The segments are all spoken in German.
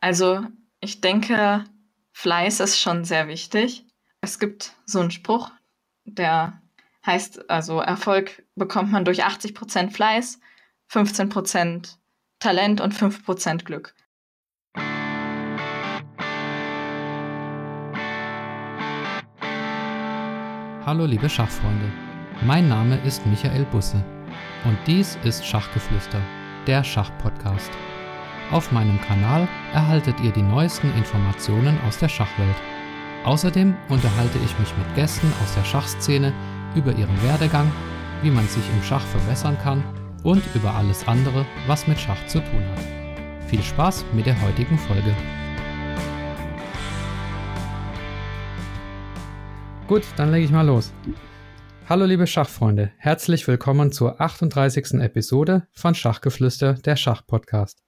Also ich denke, Fleiß ist schon sehr wichtig. Es gibt so einen Spruch, der heißt, also Erfolg bekommt man durch 80 Prozent Fleiß, 15 Prozent Talent und 5 Prozent Glück. Hallo liebe Schachfreunde, mein Name ist Michael Busse und dies ist Schachgeflüster, der Schachpodcast. Auf meinem Kanal erhaltet ihr die neuesten Informationen aus der Schachwelt. Außerdem unterhalte ich mich mit Gästen aus der Schachszene über ihren Werdegang, wie man sich im Schach verbessern kann und über alles andere, was mit Schach zu tun hat. Viel Spaß mit der heutigen Folge. Gut, dann lege ich mal los. Hallo liebe Schachfreunde, herzlich willkommen zur 38. Episode von Schachgeflüster, der Schachpodcast.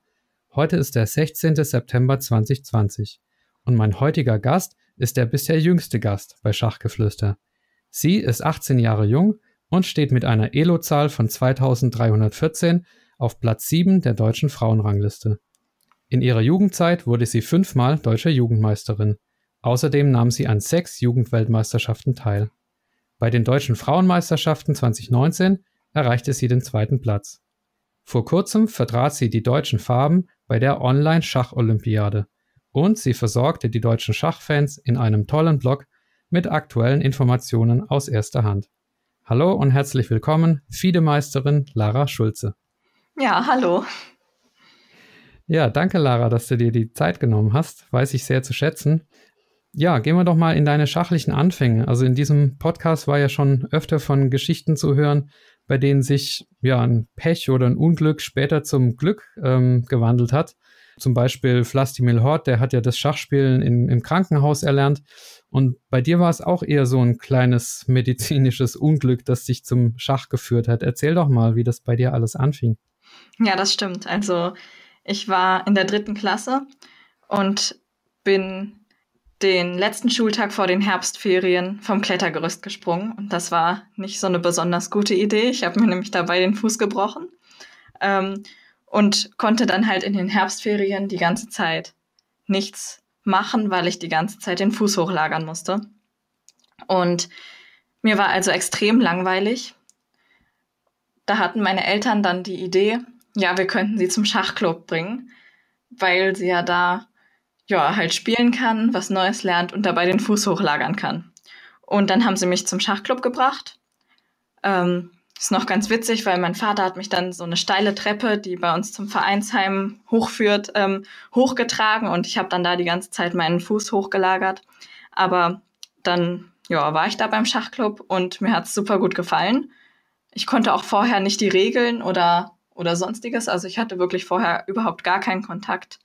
Heute ist der 16. September 2020 und mein heutiger Gast ist der bisher jüngste Gast bei Schachgeflüster. Sie ist 18 Jahre jung und steht mit einer Elo-Zahl von 2314 auf Platz 7 der deutschen Frauenrangliste. In ihrer Jugendzeit wurde sie fünfmal deutsche Jugendmeisterin. Außerdem nahm sie an sechs Jugendweltmeisterschaften teil. Bei den deutschen Frauenmeisterschaften 2019 erreichte sie den zweiten Platz. Vor kurzem vertrat sie die deutschen Farben bei der Online-Schach-Olympiade und sie versorgte die deutschen Schachfans in einem tollen Blog mit aktuellen Informationen aus erster Hand. Hallo und herzlich willkommen, FIDE-Meisterin Lara Schulze. Ja, hallo. Ja, danke Lara, dass du dir die Zeit genommen hast. Weiß ich sehr zu schätzen. Ja, gehen wir doch mal in deine schachlichen Anfänge. Also in diesem Podcast war ja schon öfter von Geschichten zu hören, bei denen sich ja ein Pech oder ein Unglück später zum Glück ähm, gewandelt hat. Zum Beispiel Vlastimil Hort, der hat ja das Schachspielen in, im Krankenhaus erlernt. Und bei dir war es auch eher so ein kleines medizinisches Unglück, das dich zum Schach geführt hat. Erzähl doch mal, wie das bei dir alles anfing. Ja, das stimmt. Also ich war in der dritten Klasse und bin den letzten Schultag vor den Herbstferien vom Klettergerüst gesprungen. Und das war nicht so eine besonders gute Idee. Ich habe mir nämlich dabei den Fuß gebrochen ähm, und konnte dann halt in den Herbstferien die ganze Zeit nichts machen, weil ich die ganze Zeit den Fuß hochlagern musste. Und mir war also extrem langweilig. Da hatten meine Eltern dann die Idee, ja, wir könnten sie zum Schachclub bringen, weil sie ja da ja, halt spielen kann, was Neues lernt und dabei den Fuß hochlagern kann. Und dann haben sie mich zum Schachclub gebracht. Ähm, ist noch ganz witzig, weil mein Vater hat mich dann so eine steile Treppe, die bei uns zum Vereinsheim hochführt, ähm, hochgetragen und ich habe dann da die ganze Zeit meinen Fuß hochgelagert. Aber dann ja, war ich da beim Schachclub und mir hat's super gut gefallen. Ich konnte auch vorher nicht die Regeln oder, oder sonstiges. Also ich hatte wirklich vorher überhaupt gar keinen Kontakt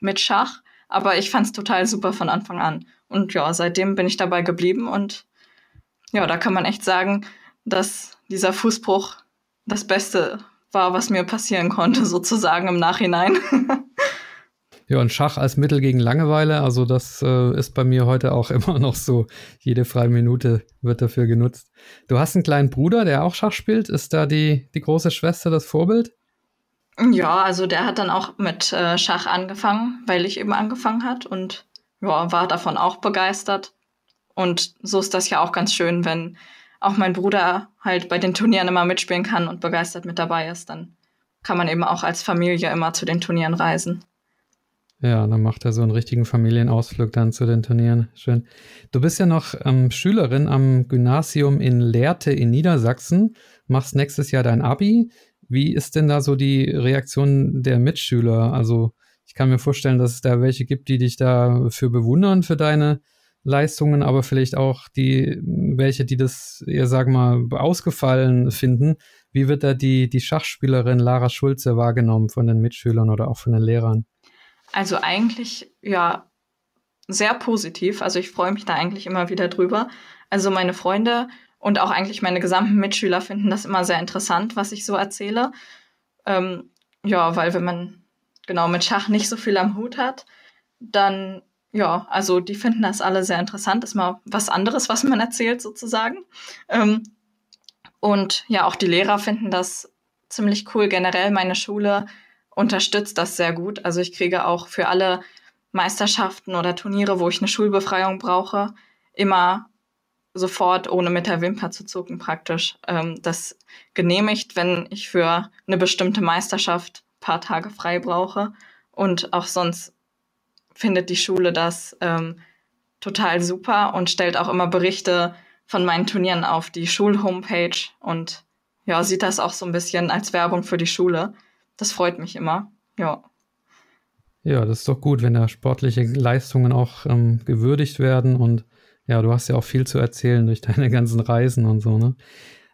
mit Schach. Aber ich fand es total super von Anfang an. Und ja, seitdem bin ich dabei geblieben und ja, da kann man echt sagen, dass dieser Fußbruch das Beste war, was mir passieren konnte, sozusagen im Nachhinein. Ja, und Schach als Mittel gegen Langeweile, also das äh, ist bei mir heute auch immer noch so. Jede freie Minute wird dafür genutzt. Du hast einen kleinen Bruder, der auch Schach spielt. Ist da die, die große Schwester das Vorbild? Ja, also der hat dann auch mit äh, Schach angefangen, weil ich eben angefangen hat und ja, war davon auch begeistert. Und so ist das ja auch ganz schön, wenn auch mein Bruder halt bei den Turnieren immer mitspielen kann und begeistert mit dabei ist, dann kann man eben auch als Familie immer zu den Turnieren reisen. Ja, dann macht er so einen richtigen Familienausflug dann zu den Turnieren. Schön. Du bist ja noch ähm, Schülerin am Gymnasium in Lehrte in Niedersachsen, machst nächstes Jahr dein Abi. Wie ist denn da so die Reaktion der Mitschüler? Also ich kann mir vorstellen, dass es da welche gibt, die dich da für bewundern für deine Leistungen, aber vielleicht auch die welche, die das eher, sagen wir mal, ausgefallen finden. Wie wird da die, die Schachspielerin Lara Schulze wahrgenommen von den Mitschülern oder auch von den Lehrern? Also eigentlich ja sehr positiv. Also ich freue mich da eigentlich immer wieder drüber. Also meine Freunde und auch eigentlich meine gesamten Mitschüler finden das immer sehr interessant, was ich so erzähle. Ähm, ja, weil wenn man genau mit Schach nicht so viel am Hut hat, dann ja, also die finden das alle sehr interessant. Ist mal was anderes, was man erzählt sozusagen. Ähm, und ja, auch die Lehrer finden das ziemlich cool. Generell meine Schule unterstützt das sehr gut. Also ich kriege auch für alle Meisterschaften oder Turniere, wo ich eine Schulbefreiung brauche, immer sofort, ohne mit der Wimper zu zucken, praktisch ähm, das genehmigt, wenn ich für eine bestimmte Meisterschaft ein paar Tage frei brauche. Und auch sonst findet die Schule das ähm, total super und stellt auch immer Berichte von meinen Turnieren auf die Schulhomepage und ja, sieht das auch so ein bisschen als Werbung für die Schule. Das freut mich immer. Ja. Ja, das ist doch gut, wenn da sportliche Leistungen auch ähm, gewürdigt werden und ja, du hast ja auch viel zu erzählen durch deine ganzen Reisen und so, ne?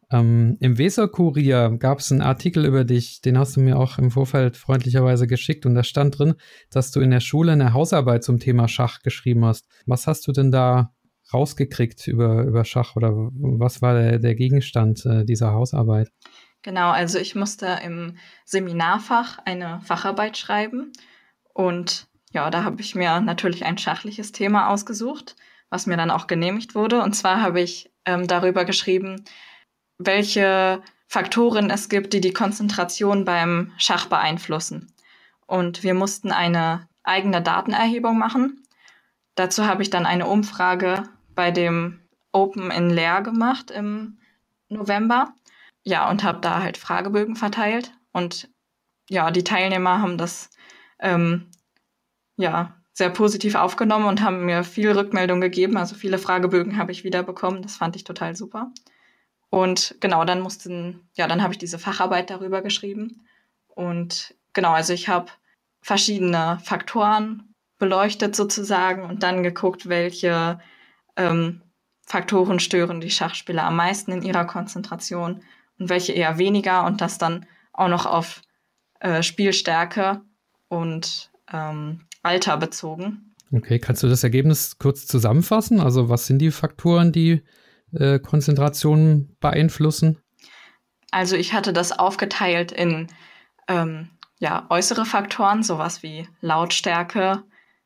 Ähm, Im Weser-Kurier gab es einen Artikel über dich, den hast du mir auch im Vorfeld freundlicherweise geschickt und da stand drin, dass du in der Schule eine Hausarbeit zum Thema Schach geschrieben hast. Was hast du denn da rausgekriegt über, über Schach oder was war der, der Gegenstand äh, dieser Hausarbeit? Genau, also ich musste im Seminarfach eine Facharbeit schreiben und ja, da habe ich mir natürlich ein schachliches Thema ausgesucht was mir dann auch genehmigt wurde. Und zwar habe ich ähm, darüber geschrieben, welche Faktoren es gibt, die die Konzentration beim Schach beeinflussen. Und wir mussten eine eigene Datenerhebung machen. Dazu habe ich dann eine Umfrage bei dem Open in Leer gemacht im November. Ja, und habe da halt Fragebögen verteilt. Und ja, die Teilnehmer haben das ähm, ja sehr positiv aufgenommen und haben mir viel Rückmeldung gegeben. Also viele Fragebögen habe ich wiederbekommen. Das fand ich total super. Und genau, dann mussten, ja, dann habe ich diese Facharbeit darüber geschrieben. Und genau, also ich habe verschiedene Faktoren beleuchtet sozusagen und dann geguckt, welche ähm, Faktoren stören die Schachspieler am meisten in ihrer Konzentration und welche eher weniger und das dann auch noch auf äh, Spielstärke und ähm, Alter bezogen. Okay, kannst du das Ergebnis kurz zusammenfassen? Also was sind die Faktoren, die äh, Konzentration beeinflussen? Also ich hatte das aufgeteilt in ähm, ja, äußere Faktoren, sowas wie Lautstärke,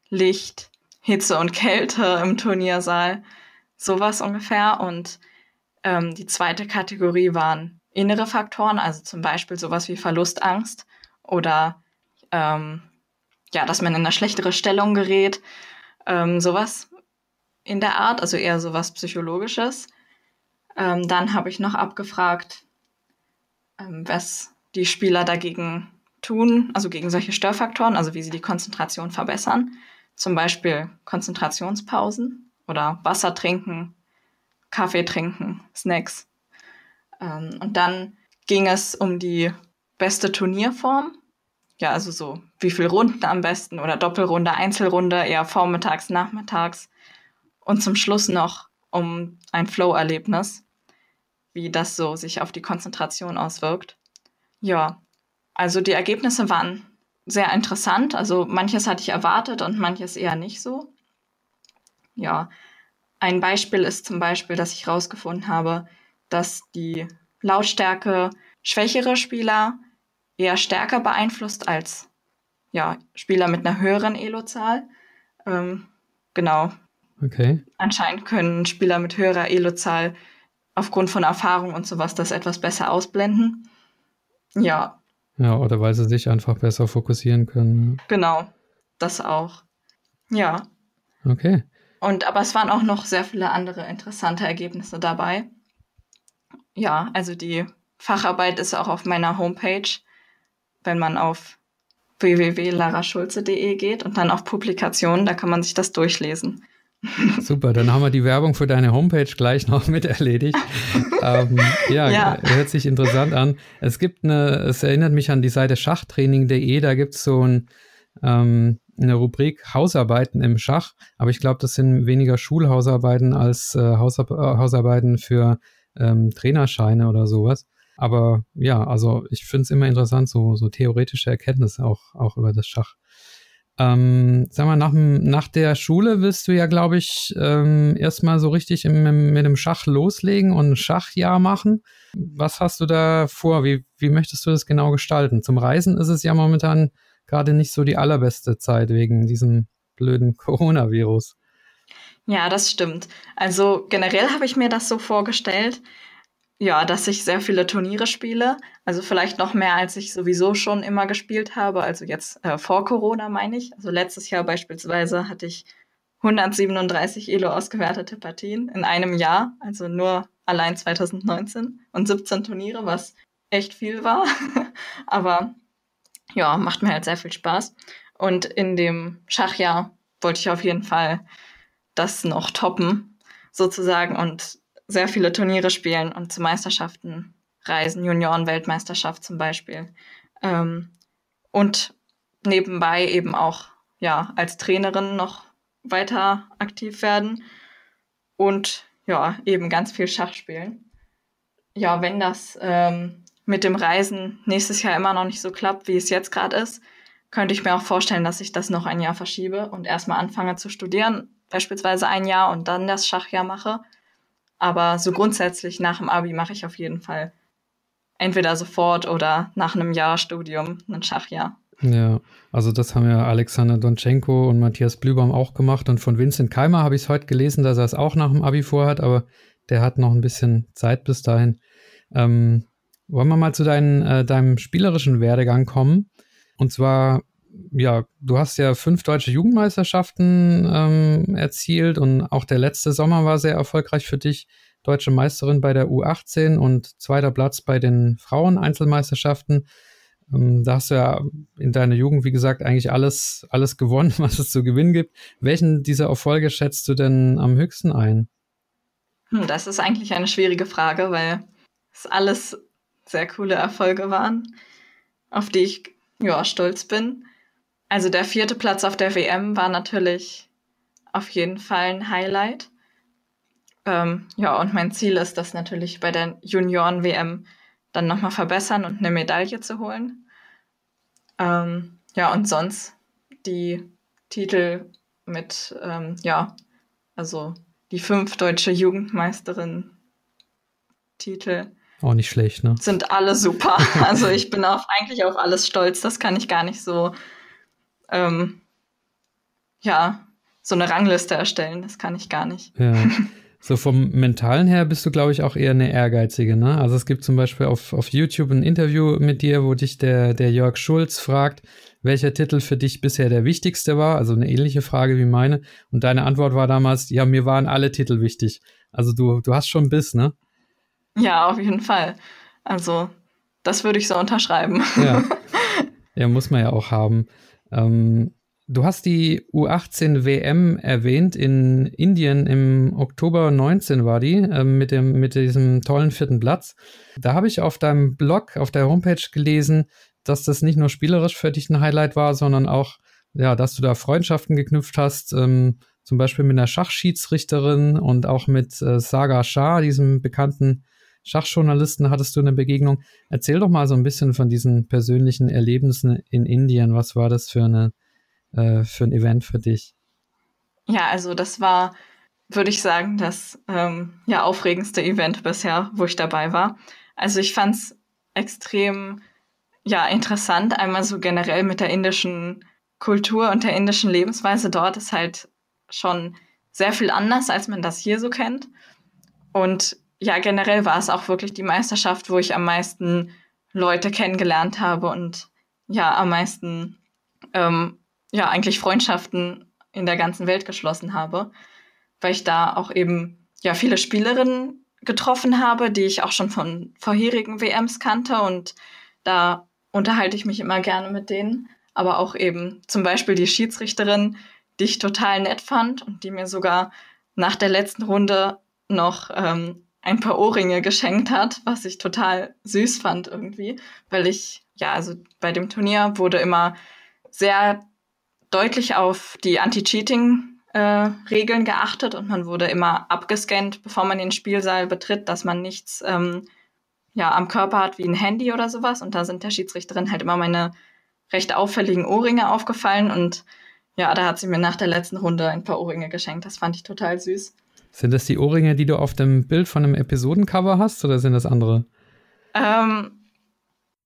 Licht, Hitze und Kälte im Turniersaal, sowas ungefähr. Und ähm, die zweite Kategorie waren innere Faktoren, also zum Beispiel sowas wie Verlustangst oder ähm, ja, dass man in eine schlechtere Stellung gerät, ähm, sowas in der Art, also eher sowas Psychologisches. Ähm, dann habe ich noch abgefragt, ähm, was die Spieler dagegen tun, also gegen solche Störfaktoren, also wie sie die Konzentration verbessern. Zum Beispiel Konzentrationspausen oder Wasser trinken, Kaffee trinken, Snacks. Ähm, und dann ging es um die beste Turnierform ja, also so, wie viel Runden am besten oder Doppelrunde, Einzelrunde, eher vormittags, nachmittags. Und zum Schluss noch um ein Flow-Erlebnis, wie das so sich auf die Konzentration auswirkt. Ja, also die Ergebnisse waren sehr interessant. Also manches hatte ich erwartet und manches eher nicht so. Ja, ein Beispiel ist zum Beispiel, dass ich herausgefunden habe, dass die Lautstärke schwächere Spieler eher stärker beeinflusst als ja, Spieler mit einer höheren Elo-Zahl. Ähm, genau. Okay. Anscheinend können Spieler mit höherer Elo-Zahl aufgrund von Erfahrung und sowas das etwas besser ausblenden. Ja. Ja, oder weil sie sich einfach besser fokussieren können. Genau, das auch. Ja. Okay. Und aber es waren auch noch sehr viele andere interessante Ergebnisse dabei. Ja, also die Facharbeit ist auch auf meiner Homepage wenn man auf www.laraschulze.de geht und dann auf Publikationen, da kann man sich das durchlesen. Super, dann haben wir die Werbung für deine Homepage gleich noch mit erledigt. ähm, ja, ja, hört sich interessant an. Es gibt eine, es erinnert mich an die Seite schachtraining.de, da gibt es so ein, ähm, eine Rubrik Hausarbeiten im Schach, aber ich glaube, das sind weniger Schulhausarbeiten als äh, Hausar äh, Hausarbeiten für ähm, Trainerscheine oder sowas. Aber ja, also ich finde es immer interessant, so, so theoretische Erkenntnisse auch, auch über das Schach. Ähm, sag mal, nach, nach der Schule willst du ja, glaube ich, ähm, erstmal so richtig im, im, mit dem Schach loslegen und ein Schachjahr machen. Was hast du da vor? Wie, wie möchtest du das genau gestalten? Zum Reisen ist es ja momentan gerade nicht so die allerbeste Zeit wegen diesem blöden Coronavirus. Ja, das stimmt. Also generell habe ich mir das so vorgestellt, ja, dass ich sehr viele Turniere spiele. Also vielleicht noch mehr, als ich sowieso schon immer gespielt habe. Also jetzt äh, vor Corona meine ich. Also letztes Jahr beispielsweise hatte ich 137 Elo ausgewertete Partien in einem Jahr. Also nur allein 2019 und 17 Turniere, was echt viel war. Aber ja, macht mir halt sehr viel Spaß. Und in dem Schachjahr wollte ich auf jeden Fall das noch toppen, sozusagen, und sehr viele Turniere spielen und zu Meisterschaften reisen, Junioren-Weltmeisterschaft zum Beispiel. Ähm, und nebenbei eben auch ja als Trainerin noch weiter aktiv werden und ja eben ganz viel Schach spielen. Ja, wenn das ähm, mit dem Reisen nächstes Jahr immer noch nicht so klappt, wie es jetzt gerade ist, könnte ich mir auch vorstellen, dass ich das noch ein Jahr verschiebe und erstmal anfange zu studieren, beispielsweise ein Jahr und dann das Schachjahr mache. Aber so grundsätzlich nach dem Abi mache ich auf jeden Fall entweder sofort oder nach einem Jahr Studium ein Schachjahr. Ja, also das haben ja Alexander Donchenko und Matthias Blübaum auch gemacht und von Vincent Keimer habe ich es heute gelesen, dass er es auch nach dem Abi vorhat, aber der hat noch ein bisschen Zeit bis dahin. Ähm, wollen wir mal zu dein, äh, deinem spielerischen Werdegang kommen? Und zwar, ja, du hast ja fünf deutsche Jugendmeisterschaften ähm, erzielt und auch der letzte Sommer war sehr erfolgreich für dich. Deutsche Meisterin bei der U18 und zweiter Platz bei den Frauen-Einzelmeisterschaften. Ähm, da hast du ja in deiner Jugend, wie gesagt, eigentlich alles, alles gewonnen, was es zu gewinnen gibt. Welchen dieser Erfolge schätzt du denn am höchsten ein? Hm, das ist eigentlich eine schwierige Frage, weil es alles sehr coole Erfolge waren, auf die ich ja, stolz bin. Also der vierte Platz auf der WM war natürlich auf jeden Fall ein Highlight. Ähm, ja, und mein Ziel ist das natürlich bei der Junioren-WM dann nochmal verbessern und eine Medaille zu holen. Ähm, ja, und sonst die Titel mit, ähm, ja, also die fünf deutsche Jugendmeisterin Titel auch nicht schlecht, ne? Sind alle super. also ich bin auf, eigentlich auf alles stolz. Das kann ich gar nicht so, ähm, ja, so eine Rangliste erstellen. Das kann ich gar nicht. Ja. So vom Mentalen her bist du, glaube ich, auch eher eine Ehrgeizige, ne? Also es gibt zum Beispiel auf, auf YouTube ein Interview mit dir, wo dich der, der Jörg Schulz fragt, welcher Titel für dich bisher der wichtigste war. Also eine ähnliche Frage wie meine. Und deine Antwort war damals, ja, mir waren alle Titel wichtig. Also du, du hast schon Biss, ne? Ja, auf jeden Fall. Also, das würde ich so unterschreiben. Ja, ja muss man ja auch haben. Ähm, du hast die U18 WM erwähnt in Indien im Oktober 19 war die, äh, mit, dem, mit diesem tollen vierten Platz. Da habe ich auf deinem Blog, auf der Homepage gelesen, dass das nicht nur spielerisch für dich ein Highlight war, sondern auch, ja, dass du da Freundschaften geknüpft hast. Ähm, zum Beispiel mit einer Schachschiedsrichterin und auch mit äh, Saga Shah, diesem bekannten Schachjournalisten hattest du eine Begegnung. Erzähl doch mal so ein bisschen von diesen persönlichen Erlebnissen in Indien. Was war das für, eine, äh, für ein Event für dich? Ja, also das war, würde ich sagen, das ähm, ja, aufregendste Event bisher, wo ich dabei war. Also ich fand es extrem ja, interessant, einmal so generell mit der indischen Kultur und der indischen Lebensweise dort ist halt schon sehr viel anders, als man das hier so kennt. Und ja, generell war es auch wirklich die Meisterschaft, wo ich am meisten Leute kennengelernt habe und ja, am meisten, ähm, ja, eigentlich Freundschaften in der ganzen Welt geschlossen habe, weil ich da auch eben, ja, viele Spielerinnen getroffen habe, die ich auch schon von vorherigen WMs kannte und da unterhalte ich mich immer gerne mit denen, aber auch eben zum Beispiel die Schiedsrichterin, die ich total nett fand und die mir sogar nach der letzten Runde noch ähm, ein paar Ohrringe geschenkt hat, was ich total süß fand irgendwie, weil ich, ja, also bei dem Turnier wurde immer sehr deutlich auf die Anti-Cheating-Regeln äh, geachtet und man wurde immer abgescannt, bevor man den Spielsaal betritt, dass man nichts ähm, ja, am Körper hat wie ein Handy oder sowas. Und da sind der Schiedsrichterin halt immer meine recht auffälligen Ohrringe aufgefallen und ja, da hat sie mir nach der letzten Runde ein paar Ohrringe geschenkt. Das fand ich total süß. Sind das die Ohrringe, die du auf dem Bild von einem Episodencover hast oder sind das andere? Ähm,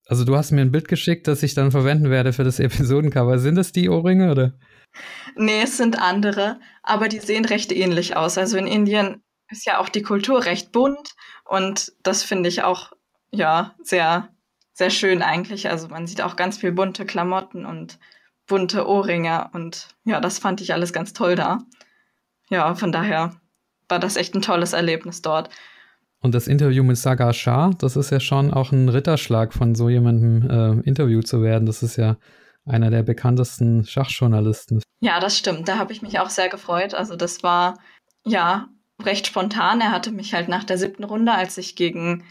also du hast mir ein Bild geschickt, das ich dann verwenden werde für das Episodencover. Sind das die Ohrringe oder? Nee, es sind andere, aber die sehen recht ähnlich aus. Also in Indien ist ja auch die Kultur recht bunt und das finde ich auch ja sehr sehr schön eigentlich. Also man sieht auch ganz viel bunte Klamotten und bunte Ohrringe und ja, das fand ich alles ganz toll da. Ja, von daher war das echt ein tolles Erlebnis dort. Und das Interview mit Saga Shah, das ist ja schon auch ein Ritterschlag, von so jemandem äh, interviewt zu werden. Das ist ja einer der bekanntesten Schachjournalisten. Ja, das stimmt. Da habe ich mich auch sehr gefreut. Also das war ja recht spontan. Er hatte mich halt nach der siebten Runde, als ich gegen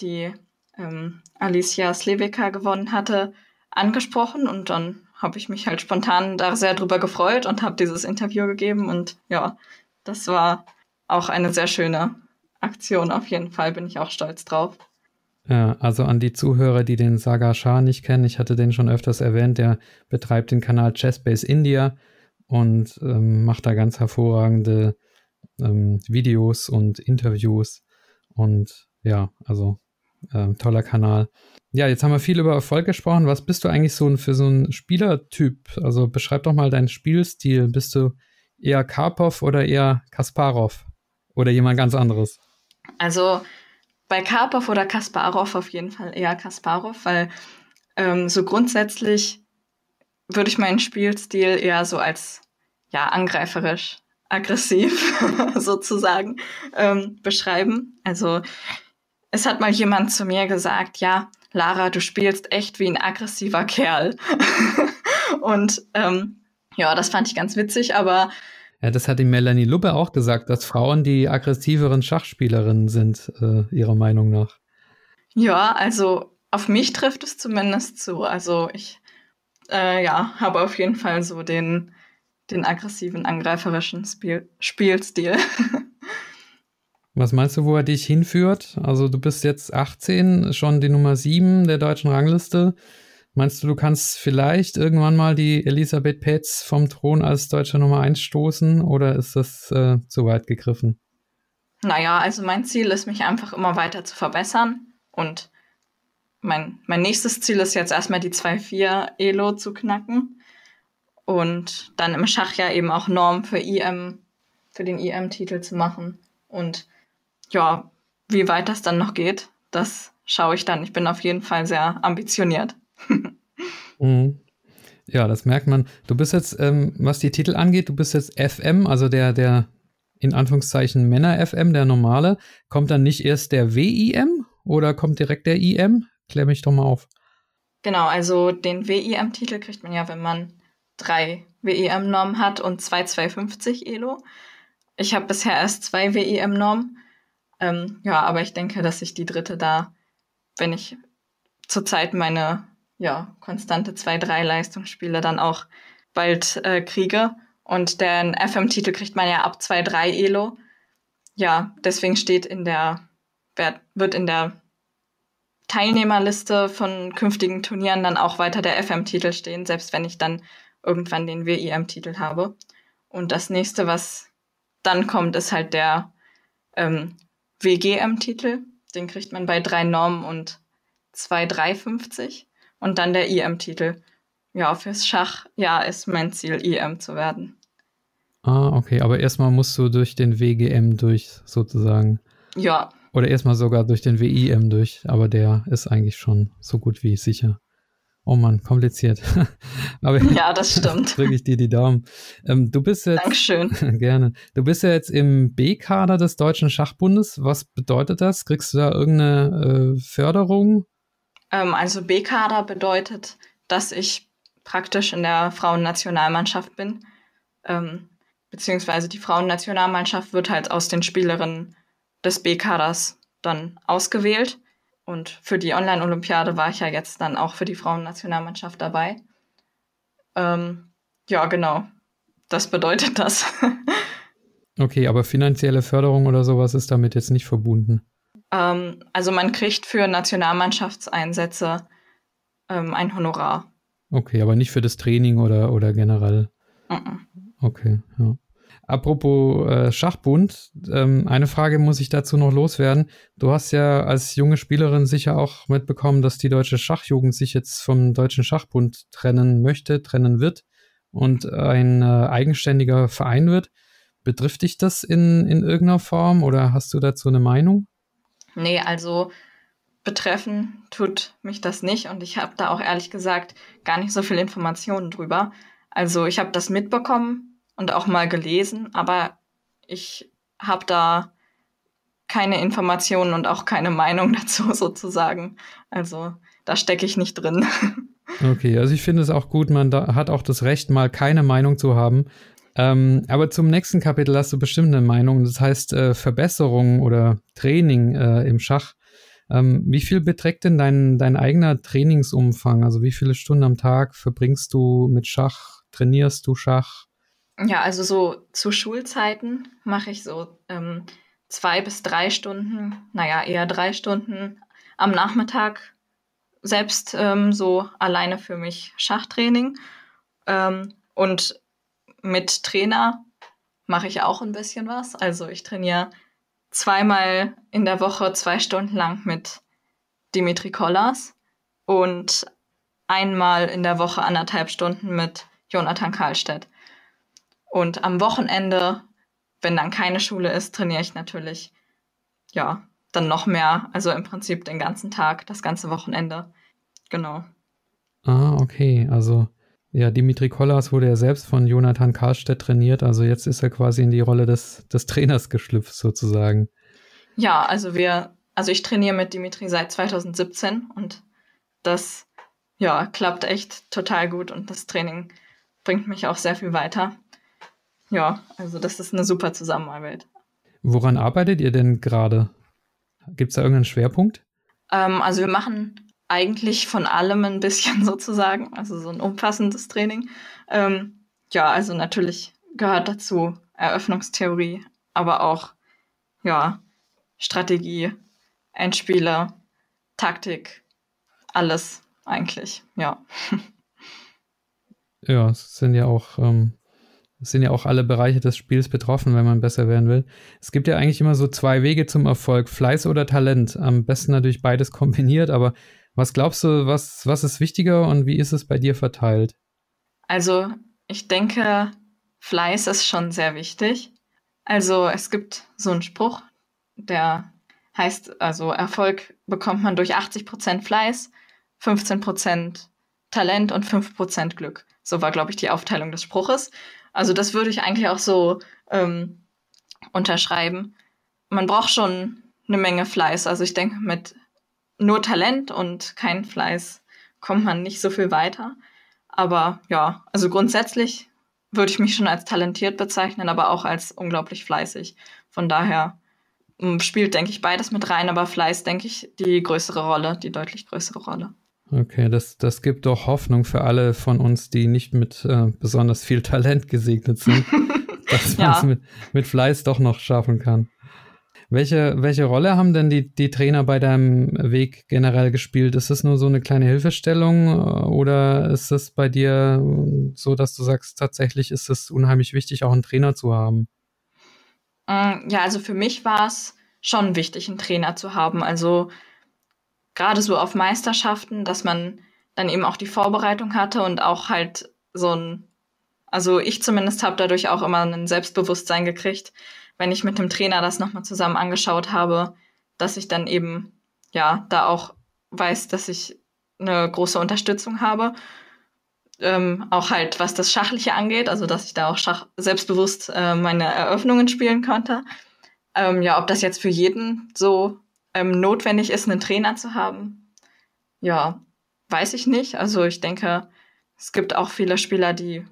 die ähm, Alicia Slevika gewonnen hatte, angesprochen und dann habe ich mich halt spontan da sehr drüber gefreut und habe dieses Interview gegeben und ja, das war auch eine sehr schöne Aktion auf jeden Fall, bin ich auch stolz drauf. Ja, also an die Zuhörer, die den Saga Shah nicht kennen, ich hatte den schon öfters erwähnt, der betreibt den Kanal Chessbase India und ähm, macht da ganz hervorragende ähm, Videos und Interviews und ja, also ähm, toller Kanal. Ja, jetzt haben wir viel über Erfolg gesprochen. Was bist du eigentlich so für so ein Spielertyp? Also beschreib doch mal deinen Spielstil. Bist du eher Karpov oder eher Kasparov? Oder jemand ganz anderes? Also bei Karpov oder Kasparov auf jeden Fall eher Kasparov, weil ähm, so grundsätzlich würde ich meinen Spielstil eher so als ja angreiferisch, aggressiv sozusagen ähm, beschreiben. Also es hat mal jemand zu mir gesagt, ja, Lara, du spielst echt wie ein aggressiver Kerl. und ähm, ja, das fand ich ganz witzig, aber. Ja, das hat die Melanie Lubbe auch gesagt, dass Frauen die aggressiveren Schachspielerinnen sind, äh, ihrer Meinung nach. Ja, also auf mich trifft es zumindest zu. Also ich äh, ja, habe auf jeden Fall so den, den aggressiven, angreiferischen Spiel Spielstil. Was meinst du, wo er dich hinführt? Also du bist jetzt 18, schon die Nummer 7 der deutschen Rangliste. Meinst du, du kannst vielleicht irgendwann mal die Elisabeth Petz vom Thron als deutsche Nummer 1 stoßen oder ist das äh, zu weit gegriffen? Naja, also mein Ziel ist, mich einfach immer weiter zu verbessern. Und mein, mein nächstes Ziel ist jetzt erstmal die 2-4 Elo zu knacken. Und dann im Schach ja eben auch Norm für IM, für den IM-Titel zu machen. Und ja, wie weit das dann noch geht, das schaue ich dann. Ich bin auf jeden Fall sehr ambitioniert. mhm. Ja, das merkt man. Du bist jetzt, ähm, was die Titel angeht, du bist jetzt FM, also der, der in Anführungszeichen Männer-FM, der normale. Kommt dann nicht erst der WIM oder kommt direkt der IM? Klär mich doch mal auf. Genau, also den WIM-Titel kriegt man ja, wenn man drei WIM-Normen hat und zwei 250 Elo. Ich habe bisher erst zwei WIM-Normen ähm, ja, aber ich denke, dass ich die dritte da, wenn ich zurzeit meine ja, konstante 2-3-Leistung spiele, dann auch bald äh, kriege. Und den FM-Titel kriegt man ja ab 2-3 Elo. Ja, deswegen steht in der, wird in der Teilnehmerliste von künftigen Turnieren dann auch weiter der FM-Titel stehen, selbst wenn ich dann irgendwann den WIM-Titel habe. Und das nächste, was dann kommt, ist halt der ähm, WGM-Titel. Den kriegt man bei drei Normen und 2,350. Und dann der IM-Titel. Ja, fürs Schach, ja, ist mein Ziel, IM zu werden. Ah, okay, aber erstmal musst du durch den WGM durch, sozusagen. Ja. Oder erstmal sogar durch den WIM durch, aber der ist eigentlich schon so gut wie sicher. Oh Mann, kompliziert. Aber ja, das stimmt. drücke ich dir die Daumen. Ähm, du bist jetzt. Dankeschön. gerne. Du bist ja jetzt im B-Kader des Deutschen Schachbundes. Was bedeutet das? Kriegst du da irgendeine äh, Förderung? Ähm, also B-Kader bedeutet, dass ich praktisch in der Frauennationalmannschaft bin. Ähm, beziehungsweise die Frauennationalmannschaft wird halt aus den Spielerinnen des B-Kaders dann ausgewählt. Und für die Online-Olympiade war ich ja jetzt dann auch für die Frauennationalmannschaft dabei. Ähm, ja, genau. Das bedeutet das. okay, aber finanzielle Förderung oder sowas ist damit jetzt nicht verbunden. Ähm, also man kriegt für Nationalmannschaftseinsätze ähm, ein Honorar. Okay, aber nicht für das Training oder, oder generell. Mm -mm. Okay, ja. Apropos äh, Schachbund, ähm, eine Frage muss ich dazu noch loswerden. Du hast ja als junge Spielerin sicher auch mitbekommen, dass die deutsche Schachjugend sich jetzt vom Deutschen Schachbund trennen möchte, trennen wird und ein äh, eigenständiger Verein wird. Betrifft dich das in, in irgendeiner Form oder hast du dazu eine Meinung? Nee, also betreffen tut mich das nicht und ich habe da auch ehrlich gesagt gar nicht so viel Informationen drüber. Also ich habe das mitbekommen und auch mal gelesen, aber ich habe da keine Informationen und auch keine Meinung dazu sozusagen. Also da stecke ich nicht drin. Okay, also ich finde es auch gut, man hat auch das Recht, mal keine Meinung zu haben. Ähm, aber zum nächsten Kapitel hast du bestimmt eine Meinung. Das heißt äh, Verbesserung oder Training äh, im Schach. Ähm, wie viel beträgt denn dein, dein eigener Trainingsumfang? Also wie viele Stunden am Tag verbringst du mit Schach? Trainierst du Schach? Ja, also so zu Schulzeiten mache ich so ähm, zwei bis drei Stunden, naja, eher drei Stunden am Nachmittag selbst ähm, so alleine für mich Schachtraining. Ähm, und mit Trainer mache ich auch ein bisschen was. Also ich trainiere zweimal in der Woche zwei Stunden lang mit Dimitri Kollas und einmal in der Woche anderthalb Stunden mit Jonathan Karlstedt. Und am Wochenende, wenn dann keine Schule ist, trainiere ich natürlich, ja, dann noch mehr. Also im Prinzip den ganzen Tag, das ganze Wochenende. Genau. Ah, okay. Also, ja, Dimitri Kollas wurde ja selbst von Jonathan Karlstedt trainiert. Also jetzt ist er quasi in die Rolle des, des Trainers geschlüpft, sozusagen. Ja, also wir, also ich trainiere mit Dimitri seit 2017 und das, ja, klappt echt total gut und das Training bringt mich auch sehr viel weiter. Ja, also das ist eine super Zusammenarbeit. Woran arbeitet ihr denn gerade? Gibt es da irgendeinen Schwerpunkt? Ähm, also wir machen eigentlich von allem ein bisschen sozusagen, also so ein umfassendes Training. Ähm, ja, also natürlich gehört dazu Eröffnungstheorie, aber auch ja Strategie, Endspiele, Taktik, alles eigentlich, ja. Ja, es sind ja auch, ähm, es sind ja auch alle Bereiche des Spiels betroffen, wenn man besser werden will. Es gibt ja eigentlich immer so zwei Wege zum Erfolg, Fleiß oder Talent. Am besten natürlich beides kombiniert, aber was glaubst du, was, was ist wichtiger und wie ist es bei dir verteilt? Also, ich denke, Fleiß ist schon sehr wichtig. Also, es gibt so einen Spruch, der heißt also, Erfolg bekommt man durch 80% Fleiß, 15% Talent und 5% Glück. So war, glaube ich, die Aufteilung des Spruches. Also das würde ich eigentlich auch so ähm, unterschreiben. Man braucht schon eine Menge Fleiß. Also ich denke, mit nur Talent und kein Fleiß kommt man nicht so viel weiter. Aber ja, also grundsätzlich würde ich mich schon als talentiert bezeichnen, aber auch als unglaublich fleißig. Von daher spielt, denke ich, beides mit rein, aber Fleiß, denke ich, die größere Rolle, die deutlich größere Rolle. Okay, das, das gibt doch Hoffnung für alle von uns, die nicht mit äh, besonders viel Talent gesegnet sind, dass man es ja. mit, mit Fleiß doch noch schaffen kann. Welche, welche Rolle haben denn die, die Trainer bei deinem Weg generell gespielt? Ist es nur so eine kleine Hilfestellung äh, oder ist es bei dir so, dass du sagst, tatsächlich ist es unheimlich wichtig, auch einen Trainer zu haben? Mm, ja, also für mich war es schon wichtig, einen Trainer zu haben. Also gerade so auf Meisterschaften, dass man dann eben auch die Vorbereitung hatte und auch halt so ein, also ich zumindest habe dadurch auch immer ein Selbstbewusstsein gekriegt, wenn ich mit dem Trainer das nochmal zusammen angeschaut habe, dass ich dann eben, ja, da auch weiß, dass ich eine große Unterstützung habe ähm, auch halt was das Schachliche angeht, also dass ich da auch Schach selbstbewusst äh, meine Eröffnungen spielen konnte. Ähm, ja, ob das jetzt für jeden so ähm, notwendig ist, einen Trainer zu haben, ja, weiß ich nicht. Also ich denke, es gibt auch viele Spieler, die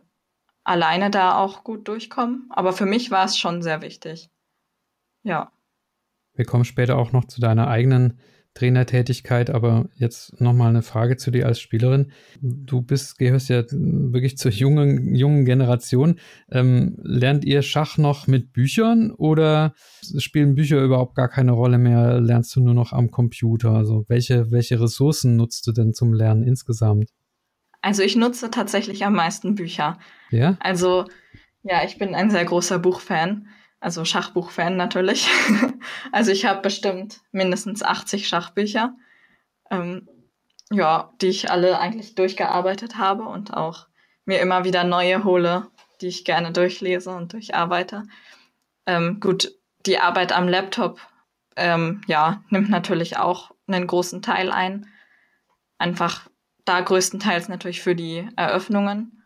alleine da auch gut durchkommen. Aber für mich war es schon sehr wichtig. Ja. Wir kommen später auch noch zu deiner eigenen Trainertätigkeit, aber jetzt nochmal eine Frage zu dir als Spielerin. Du bist, gehörst ja wirklich zur jungen, jungen Generation. Ähm, lernt ihr Schach noch mit Büchern oder spielen Bücher überhaupt gar keine Rolle mehr? Lernst du nur noch am Computer? Also welche, welche Ressourcen nutzt du denn zum Lernen insgesamt? Also ich nutze tatsächlich am meisten Bücher. Ja? Also ja, ich bin ein sehr großer Buchfan. Also Schachbuchfan natürlich. also ich habe bestimmt mindestens 80 Schachbücher, ähm, ja, die ich alle eigentlich durchgearbeitet habe und auch mir immer wieder neue hole, die ich gerne durchlese und durcharbeite. Ähm, gut, die Arbeit am Laptop, ähm, ja, nimmt natürlich auch einen großen Teil ein. Einfach da größtenteils natürlich für die Eröffnungen.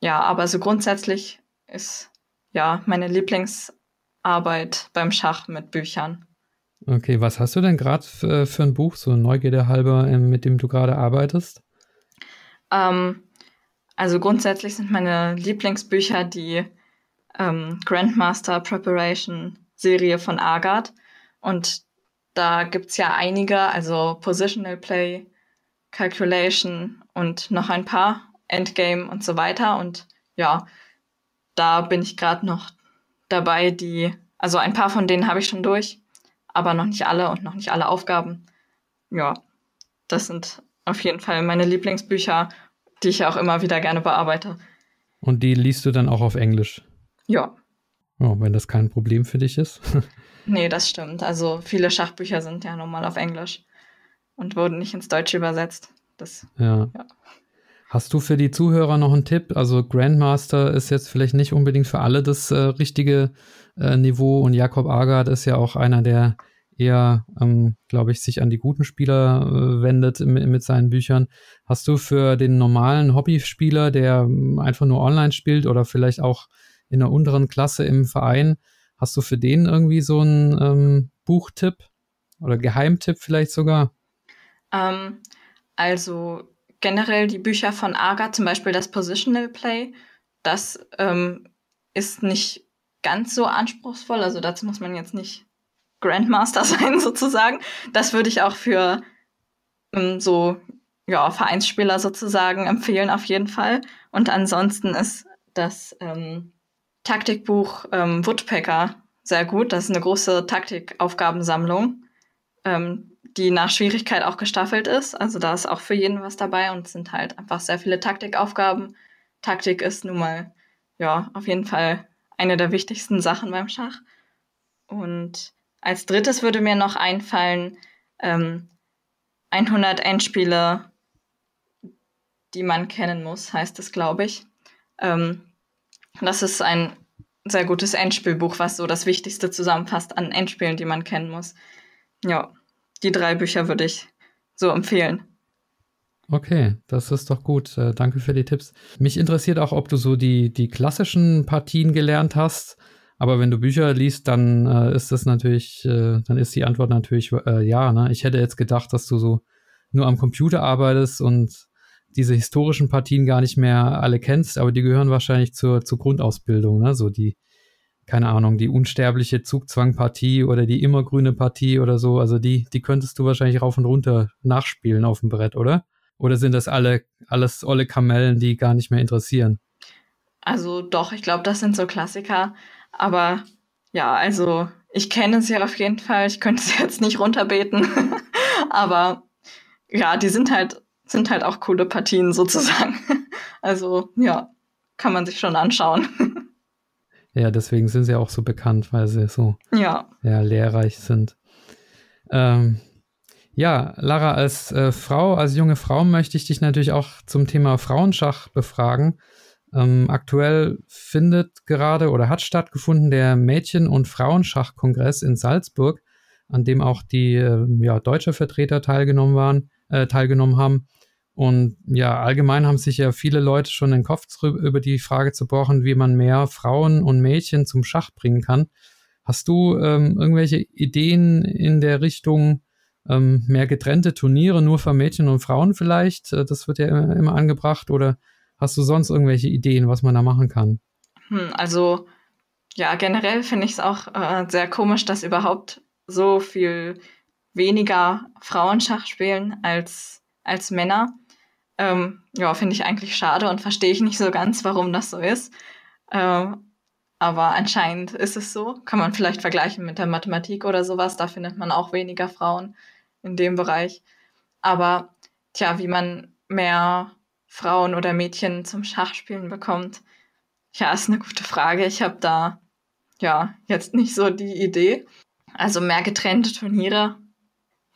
Ja, aber so grundsätzlich ist ja meine Lieblingsarbeit beim Schach mit Büchern. Okay, was hast du denn gerade für, für, ein Buch, so Neugierde halber, ähm, mit dem du gerade arbeitest? Ähm, also grundsätzlich sind meine Lieblingsbücher die ähm, Grandmaster Preparation Serie von Agathe. Und da gibt es ja einige, also Positional Play, Calculation und noch ein paar, Endgame und so weiter. Und ja, da bin ich gerade noch dabei, die, also ein paar von denen habe ich schon durch, aber noch nicht alle und noch nicht alle Aufgaben. Ja, das sind auf jeden Fall meine Lieblingsbücher, die ich auch immer wieder gerne bearbeite. Und die liest du dann auch auf Englisch? Ja. Oh, wenn das kein Problem für dich ist. nee, das stimmt. Also viele Schachbücher sind ja normal auf Englisch und wurden nicht ins Deutsche übersetzt. Das, ja. ja. Hast du für die Zuhörer noch einen Tipp? Also Grandmaster ist jetzt vielleicht nicht unbedingt für alle das äh, richtige äh, Niveau und Jakob Agard ist ja auch einer, der eher, ähm, glaube ich, sich an die guten Spieler äh, wendet mit, mit, seinen Büchern. Hast du für den normalen Hobbyspieler, der ähm, einfach nur online spielt oder vielleicht auch in einer unteren Klasse im Verein. Hast du für den irgendwie so einen ähm, Buchtipp oder Geheimtipp vielleicht sogar? Ähm, also generell die Bücher von Aga, zum Beispiel das Positional Play, das ähm, ist nicht ganz so anspruchsvoll. Also dazu muss man jetzt nicht Grandmaster sein sozusagen. Das würde ich auch für ähm, so ja, Vereinsspieler sozusagen empfehlen auf jeden Fall. Und ansonsten ist das ähm, Taktikbuch ähm, Woodpecker sehr gut. Das ist eine große Taktikaufgabensammlung, ähm, die nach Schwierigkeit auch gestaffelt ist. Also da ist auch für jeden was dabei und es sind halt einfach sehr viele Taktikaufgaben. Taktik ist nun mal, ja, auf jeden Fall eine der wichtigsten Sachen beim Schach. Und als drittes würde mir noch einfallen, ähm, 100 Endspiele, die man kennen muss, heißt es, glaube ich. Ähm, das ist ein sehr gutes Endspielbuch, was so das Wichtigste zusammenfasst an Endspielen, die man kennen muss. Ja, die drei Bücher würde ich so empfehlen. Okay, das ist doch gut. Äh, danke für die Tipps. Mich interessiert auch, ob du so die, die klassischen Partien gelernt hast. Aber wenn du Bücher liest, dann äh, ist das natürlich, äh, dann ist die Antwort natürlich äh, ja. Ne? Ich hätte jetzt gedacht, dass du so nur am Computer arbeitest und diese historischen Partien gar nicht mehr alle kennst, aber die gehören wahrscheinlich zur, zur Grundausbildung, ne? So die, keine Ahnung, die unsterbliche Zugzwangpartie oder die immergrüne Partie oder so. Also die, die könntest du wahrscheinlich rauf und runter nachspielen auf dem Brett, oder? Oder sind das alle, alles olle Kamellen, die gar nicht mehr interessieren? Also doch, ich glaube, das sind so Klassiker. Aber ja, also ich kenne sie auf jeden Fall. Ich könnte sie jetzt nicht runterbeten. aber ja, die sind halt sind halt auch coole Partien sozusagen. Also ja, kann man sich schon anschauen. Ja, deswegen sind sie auch so bekannt, weil sie so ja. Ja, lehrreich sind. Ähm, ja, Lara, als äh, Frau, als junge Frau möchte ich dich natürlich auch zum Thema Frauenschach befragen. Ähm, aktuell findet gerade oder hat stattgefunden der Mädchen- und Frauenschachkongress in Salzburg, an dem auch die äh, ja, deutsche Vertreter teilgenommen waren, äh, teilgenommen haben. Und ja, allgemein haben sich ja viele Leute schon den Kopf über die Frage zerbrochen, wie man mehr Frauen und Mädchen zum Schach bringen kann. Hast du ähm, irgendwelche Ideen in der Richtung ähm, mehr getrennte Turniere nur für Mädchen und Frauen vielleicht? Äh, das wird ja immer, immer, angebracht. Oder hast du sonst irgendwelche Ideen, was man da machen kann? Hm, also ja, generell finde ich es auch äh, sehr komisch, dass überhaupt so viel weniger Frauen Schach spielen als, als Männer. Ähm, ja, finde ich eigentlich schade und verstehe ich nicht so ganz, warum das so ist. Ähm, aber anscheinend ist es so. Kann man vielleicht vergleichen mit der Mathematik oder sowas. Da findet man auch weniger Frauen in dem Bereich. Aber tja, wie man mehr Frauen oder Mädchen zum Schachspielen bekommt, ja, ist eine gute Frage. Ich habe da ja jetzt nicht so die Idee. Also mehr getrennte Turniere.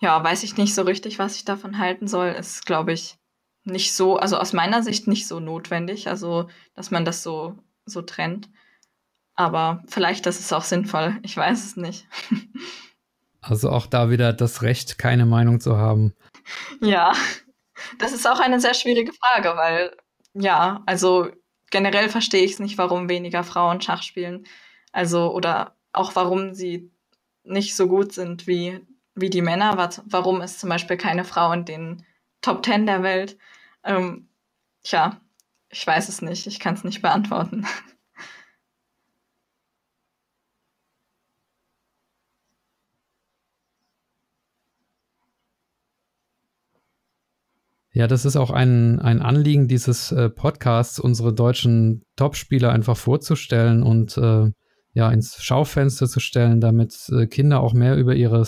Ja, weiß ich nicht so richtig, was ich davon halten soll. Ist, glaube ich, nicht so, also aus meiner Sicht nicht so notwendig. Also, dass man das so so trennt. Aber vielleicht ist es auch sinnvoll. Ich weiß es nicht. Also auch da wieder das Recht, keine Meinung zu haben. Ja, das ist auch eine sehr schwierige Frage, weil ja, also generell verstehe ich es nicht, warum weniger Frauen Schach spielen. Also oder auch warum sie nicht so gut sind wie, wie die Männer. Warum ist zum Beispiel keine Frau in den Top Ten der Welt? Ähm, tja, ich weiß es nicht. Ich kann es nicht beantworten. Ja, das ist auch ein, ein Anliegen dieses äh, Podcasts, unsere deutschen Topspieler einfach vorzustellen und äh, ja, ins Schaufenster zu stellen, damit äh, Kinder auch mehr über ihre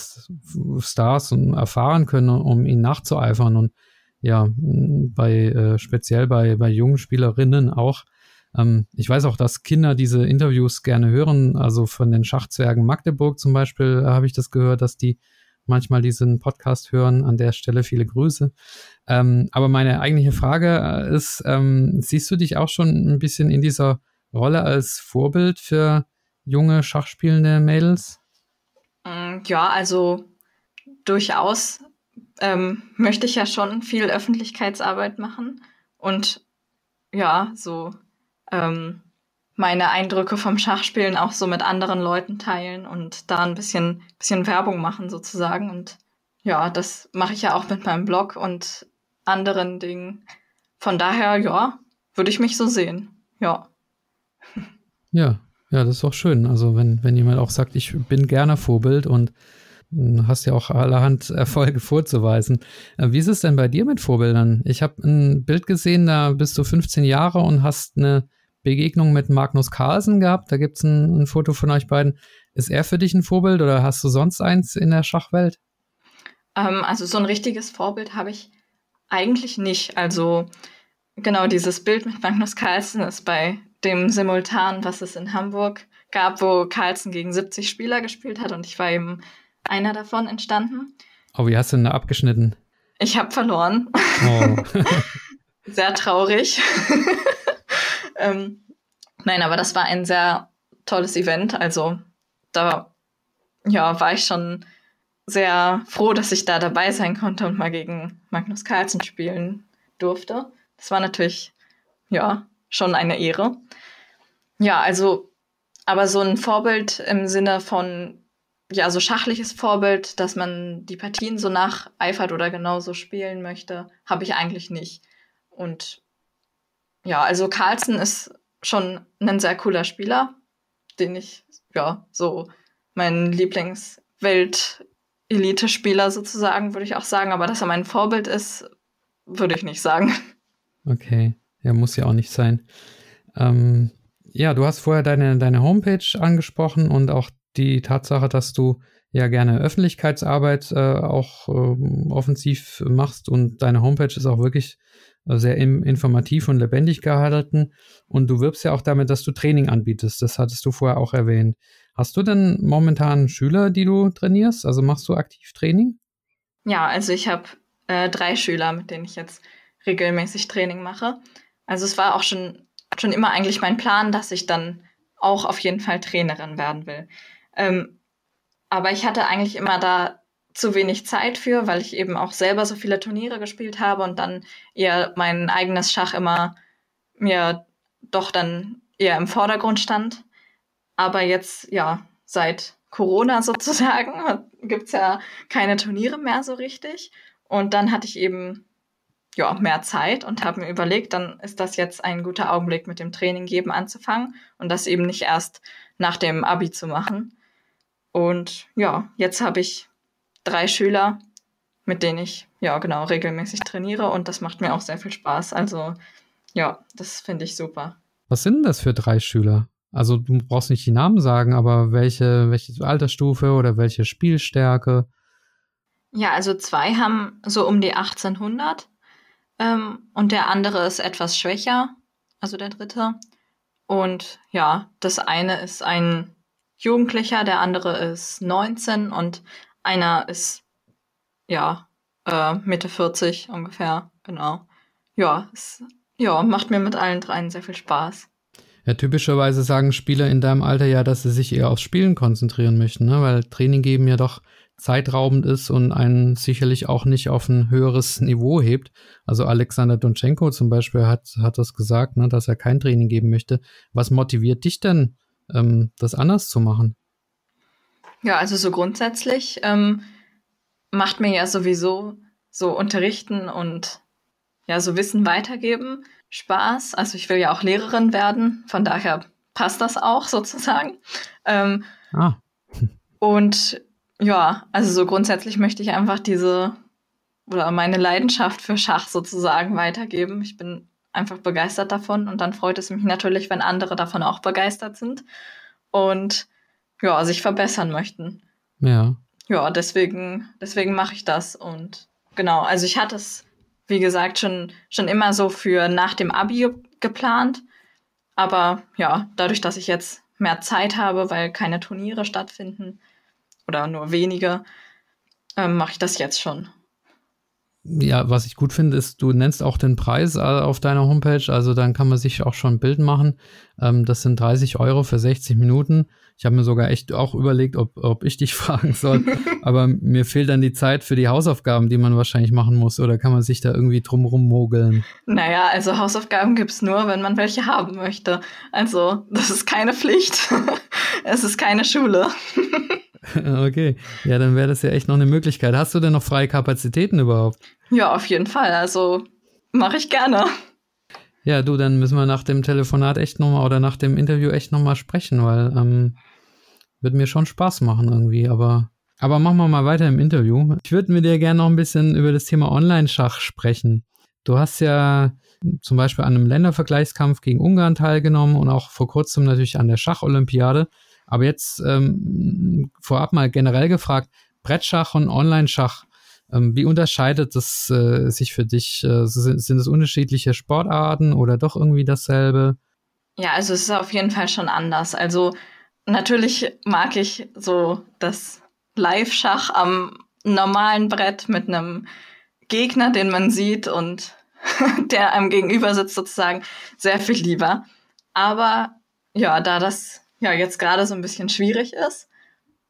Stars erfahren können, um ihnen nachzueifern und ja, bei äh, speziell bei, bei jungen Spielerinnen auch. Ähm, ich weiß auch, dass Kinder diese Interviews gerne hören. Also von den Schachzwergen Magdeburg zum Beispiel äh, habe ich das gehört, dass die manchmal diesen Podcast hören. An der Stelle viele Grüße. Ähm, aber meine eigentliche Frage äh, ist, ähm, siehst du dich auch schon ein bisschen in dieser Rolle als Vorbild für junge Schachspielende Mädels? Mm, ja, also durchaus ähm, möchte ich ja schon viel Öffentlichkeitsarbeit machen und ja, so ähm, meine Eindrücke vom Schachspielen auch so mit anderen Leuten teilen und da ein bisschen, bisschen Werbung machen sozusagen. Und ja, das mache ich ja auch mit meinem Blog und anderen Dingen. Von daher, ja, würde ich mich so sehen. Ja. Ja, ja, das ist auch schön. Also wenn, wenn jemand auch sagt, ich bin gerne Vorbild und hast ja auch allerhand Erfolge vorzuweisen. Äh, wie ist es denn bei dir mit Vorbildern? Ich habe ein Bild gesehen, da bist du 15 Jahre und hast eine Begegnung mit Magnus Carlsen gehabt. Da gibt es ein, ein, Foto von euch beiden. Ist er für dich ein Vorbild oder hast du sonst eins in der Schachwelt? Ähm, also so ein richtiges Vorbild habe ich eigentlich nicht. Also genau dieses Bild mit Magnus Carlsen ist bei dem Simultan, was es in Hamburg gab, wo Carlsen gegen 70 Spieler gespielt hat und ich war eben einer davon entstanden. Oh, wie hast du denn da abgeschnitten? Ich habe verloren. Oh. Sehr traurig. Ähm, nein, aber das war ein sehr tolles Event. Also da ja, war ich schon sehr froh, dass ich da dabei sein konnte und mal gegen Magnus Carlsen spielen durfte. Das war natürlich, ja, schon eine Ehre. Ja, also, aber so ein Vorbild im Sinne von, ja, so schachliches Vorbild, dass man die Partien so nacheifert oder genauso spielen möchte, habe ich eigentlich nicht. Und ja, also Carlsen ist schon ein sehr cooler Spieler, den ich, ja, so mein Lieblingswelt-Elite-Spieler sozusagen, würde ich auch sagen. Aber dass er mein Vorbild ist, würde ich nicht sagen. Okay, ja, muss ja auch nicht sein. Ähm, ja, du hast vorher deine, deine Homepage angesprochen und auch die Tatsache, dass du ja gerne Öffentlichkeitsarbeit äh, auch äh, offensiv machst und deine Homepage ist auch wirklich sehr informativ und lebendig gehalten. Und du wirbst ja auch damit, dass du Training anbietest. Das hattest du vorher auch erwähnt. Hast du denn momentan Schüler, die du trainierst? Also machst du aktiv Training? Ja, also ich habe äh, drei Schüler, mit denen ich jetzt regelmäßig Training mache. Also es war auch schon, schon immer eigentlich mein Plan, dass ich dann auch auf jeden Fall Trainerin werden will. Ähm, aber ich hatte eigentlich immer da zu wenig Zeit für, weil ich eben auch selber so viele Turniere gespielt habe und dann eher mein eigenes Schach immer mir doch dann eher im Vordergrund stand. Aber jetzt, ja, seit Corona sozusagen gibt's ja keine Turniere mehr so richtig. Und dann hatte ich eben ja, mehr Zeit und habe mir überlegt, dann ist das jetzt ein guter Augenblick mit dem Training geben anzufangen und das eben nicht erst nach dem Abi zu machen. Und ja, jetzt habe ich drei Schüler, mit denen ich ja genau regelmäßig trainiere und das macht mir auch sehr viel Spaß. Also ja, das finde ich super. Was sind denn das für drei Schüler? Also du brauchst nicht die Namen sagen, aber welche, welche Altersstufe oder welche Spielstärke? Ja, also zwei haben so um die 1800 ähm, und der andere ist etwas schwächer, also der dritte. Und ja, das eine ist ein Jugendlicher, der andere ist 19 und einer ist, ja, äh, Mitte 40 ungefähr, genau. Ja, es ja, macht mir mit allen dreien sehr viel Spaß. Ja, typischerweise sagen Spieler in deinem Alter ja, dass sie sich eher aufs Spielen konzentrieren möchten, ne? weil Training geben ja doch zeitraubend ist und einen sicherlich auch nicht auf ein höheres Niveau hebt. Also Alexander Donchenko zum Beispiel hat, hat das gesagt, ne, dass er kein Training geben möchte. Was motiviert dich denn, ähm, das anders zu machen? Ja, also so grundsätzlich ähm, macht mir ja sowieso so unterrichten und ja, so Wissen weitergeben Spaß. Also ich will ja auch Lehrerin werden, von daher passt das auch sozusagen. Ähm, ah. und ja, also so grundsätzlich möchte ich einfach diese oder meine Leidenschaft für Schach sozusagen weitergeben. Ich bin einfach begeistert davon und dann freut es mich natürlich, wenn andere davon auch begeistert sind und ja, sich verbessern möchten. Ja. Ja, deswegen, deswegen mache ich das und genau, also ich hatte es wie gesagt, schon, schon immer so für nach dem Abi geplant. Aber ja, dadurch, dass ich jetzt mehr Zeit habe, weil keine Turniere stattfinden oder nur wenige, ähm, mache ich das jetzt schon. Ja, was ich gut finde, ist, du nennst auch den Preis äh, auf deiner Homepage, also dann kann man sich auch schon ein Bild machen. Ähm, das sind 30 Euro für 60 Minuten. Ich habe mir sogar echt auch überlegt, ob, ob ich dich fragen soll, aber mir fehlt dann die Zeit für die Hausaufgaben, die man wahrscheinlich machen muss, oder kann man sich da irgendwie drumrum mogeln? Naja, also Hausaufgaben gibt's nur, wenn man welche haben möchte. Also, das ist keine Pflicht. es ist keine Schule. Okay, ja, dann wäre das ja echt noch eine Möglichkeit. Hast du denn noch freie Kapazitäten überhaupt? Ja, auf jeden Fall. Also mache ich gerne. Ja, du, dann müssen wir nach dem Telefonat echt nochmal oder nach dem Interview echt nochmal sprechen, weil ähm, wird mir schon Spaß machen irgendwie, aber aber machen wir mal weiter im Interview. Ich würde mit dir gerne noch ein bisschen über das Thema Online-Schach sprechen. Du hast ja zum Beispiel an einem Ländervergleichskampf gegen Ungarn teilgenommen und auch vor kurzem natürlich an der Schacholympiade. Aber jetzt ähm, vorab mal generell gefragt, Brettschach und Online-Schach, ähm, wie unterscheidet das äh, sich für dich? Äh, sind, sind es unterschiedliche Sportarten oder doch irgendwie dasselbe? Ja, also es ist auf jeden Fall schon anders. Also natürlich mag ich so das Live-Schach am normalen Brett mit einem Gegner, den man sieht und der einem gegenüber sitzt sozusagen, sehr viel lieber. Aber ja, da das ja jetzt gerade so ein bisschen schwierig ist,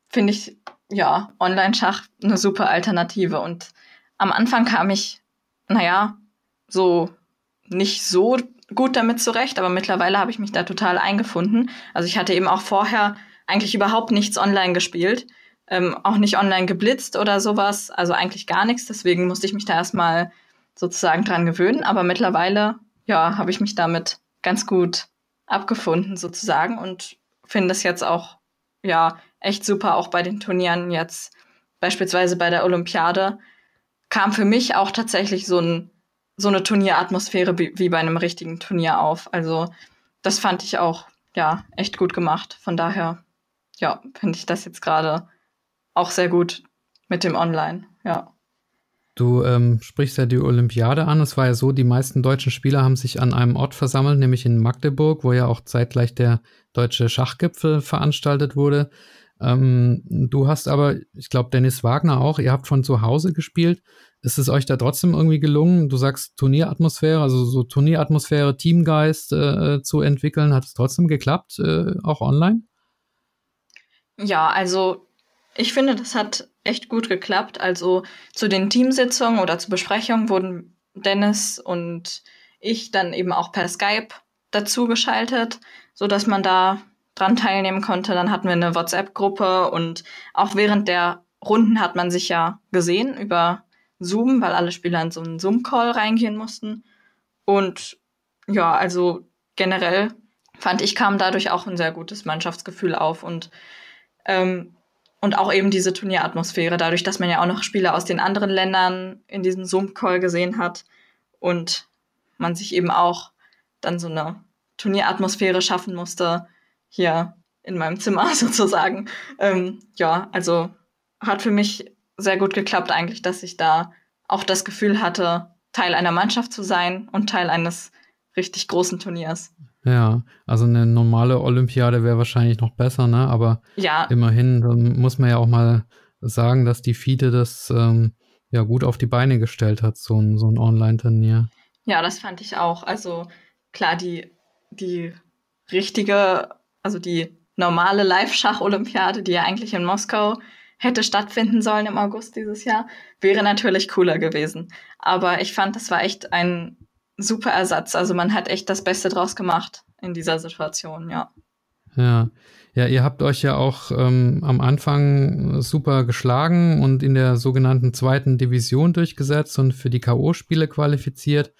finde ich ja Online-Schach eine super Alternative. Und am Anfang kam ich, naja, so nicht so gut damit zurecht, aber mittlerweile habe ich mich da total eingefunden. Also ich hatte eben auch vorher eigentlich überhaupt nichts online gespielt, ähm, auch nicht online geblitzt oder sowas, also eigentlich gar nichts. Deswegen musste ich mich da erstmal sozusagen dran gewöhnen. Aber mittlerweile, ja, habe ich mich damit ganz gut abgefunden sozusagen und finde es jetzt auch, ja, echt super, auch bei den Turnieren jetzt, beispielsweise bei der Olympiade, kam für mich auch tatsächlich so, ein, so eine Turnieratmosphäre wie, bei einem richtigen Turnier auf. Also das fand ich auch, ja, echt gut gemacht. Von daher, ja, finde ich das jetzt gerade auch sehr gut mit dem Online, ja. Du ähm, sprichst ja die Olympiade an. Es war ja so, die meisten deutschen Spieler haben sich an einem Ort versammelt, nämlich in Magdeburg, wo ja auch zeitgleich der deutsche Schachgipfel veranstaltet wurde. Ähm, du hast aber, ich glaube, Dennis Wagner auch, ihr habt von zu Hause gespielt. Ist es euch da trotzdem irgendwie gelungen? Du sagst Turnieratmosphäre, also so Turnieratmosphäre, Teamgeist äh, zu entwickeln. Hat es trotzdem geklappt, äh, auch online? Ja, also ich finde, das hat echt gut geklappt. Also zu den Teamsitzungen oder zur Besprechung wurden Dennis und ich dann eben auch per Skype dazu geschaltet, so dass man da dran teilnehmen konnte. Dann hatten wir eine WhatsApp-Gruppe und auch während der Runden hat man sich ja gesehen über Zoom, weil alle Spieler in so einen Zoom-Call reingehen mussten. Und ja, also generell fand ich, kam dadurch auch ein sehr gutes Mannschaftsgefühl auf und ähm, und auch eben diese Turnieratmosphäre, dadurch, dass man ja auch noch Spieler aus den anderen Ländern in diesem Zoom-Call gesehen hat und man sich eben auch dann so eine Turnieratmosphäre schaffen musste, hier in meinem Zimmer sozusagen. Ähm, ja, also hat für mich sehr gut geklappt eigentlich, dass ich da auch das Gefühl hatte, Teil einer Mannschaft zu sein und Teil eines richtig großen Turniers. Ja, also eine normale Olympiade wäre wahrscheinlich noch besser, ne? Aber ja. immerhin muss man ja auch mal sagen, dass die FIDE das ähm, ja gut auf die Beine gestellt hat, so ein, so ein Online-Turnier. Ja, das fand ich auch. Also klar, die, die richtige, also die normale Live-Schach-Olympiade, die ja eigentlich in Moskau hätte stattfinden sollen im August dieses Jahr, wäre natürlich cooler gewesen. Aber ich fand, das war echt ein super Ersatz. Also man hat echt das Beste draus gemacht in dieser Situation, ja. Ja. Ja, ihr habt euch ja auch ähm, am Anfang super geschlagen und in der sogenannten zweiten Division durchgesetzt und für die K.O.-Spiele qualifiziert.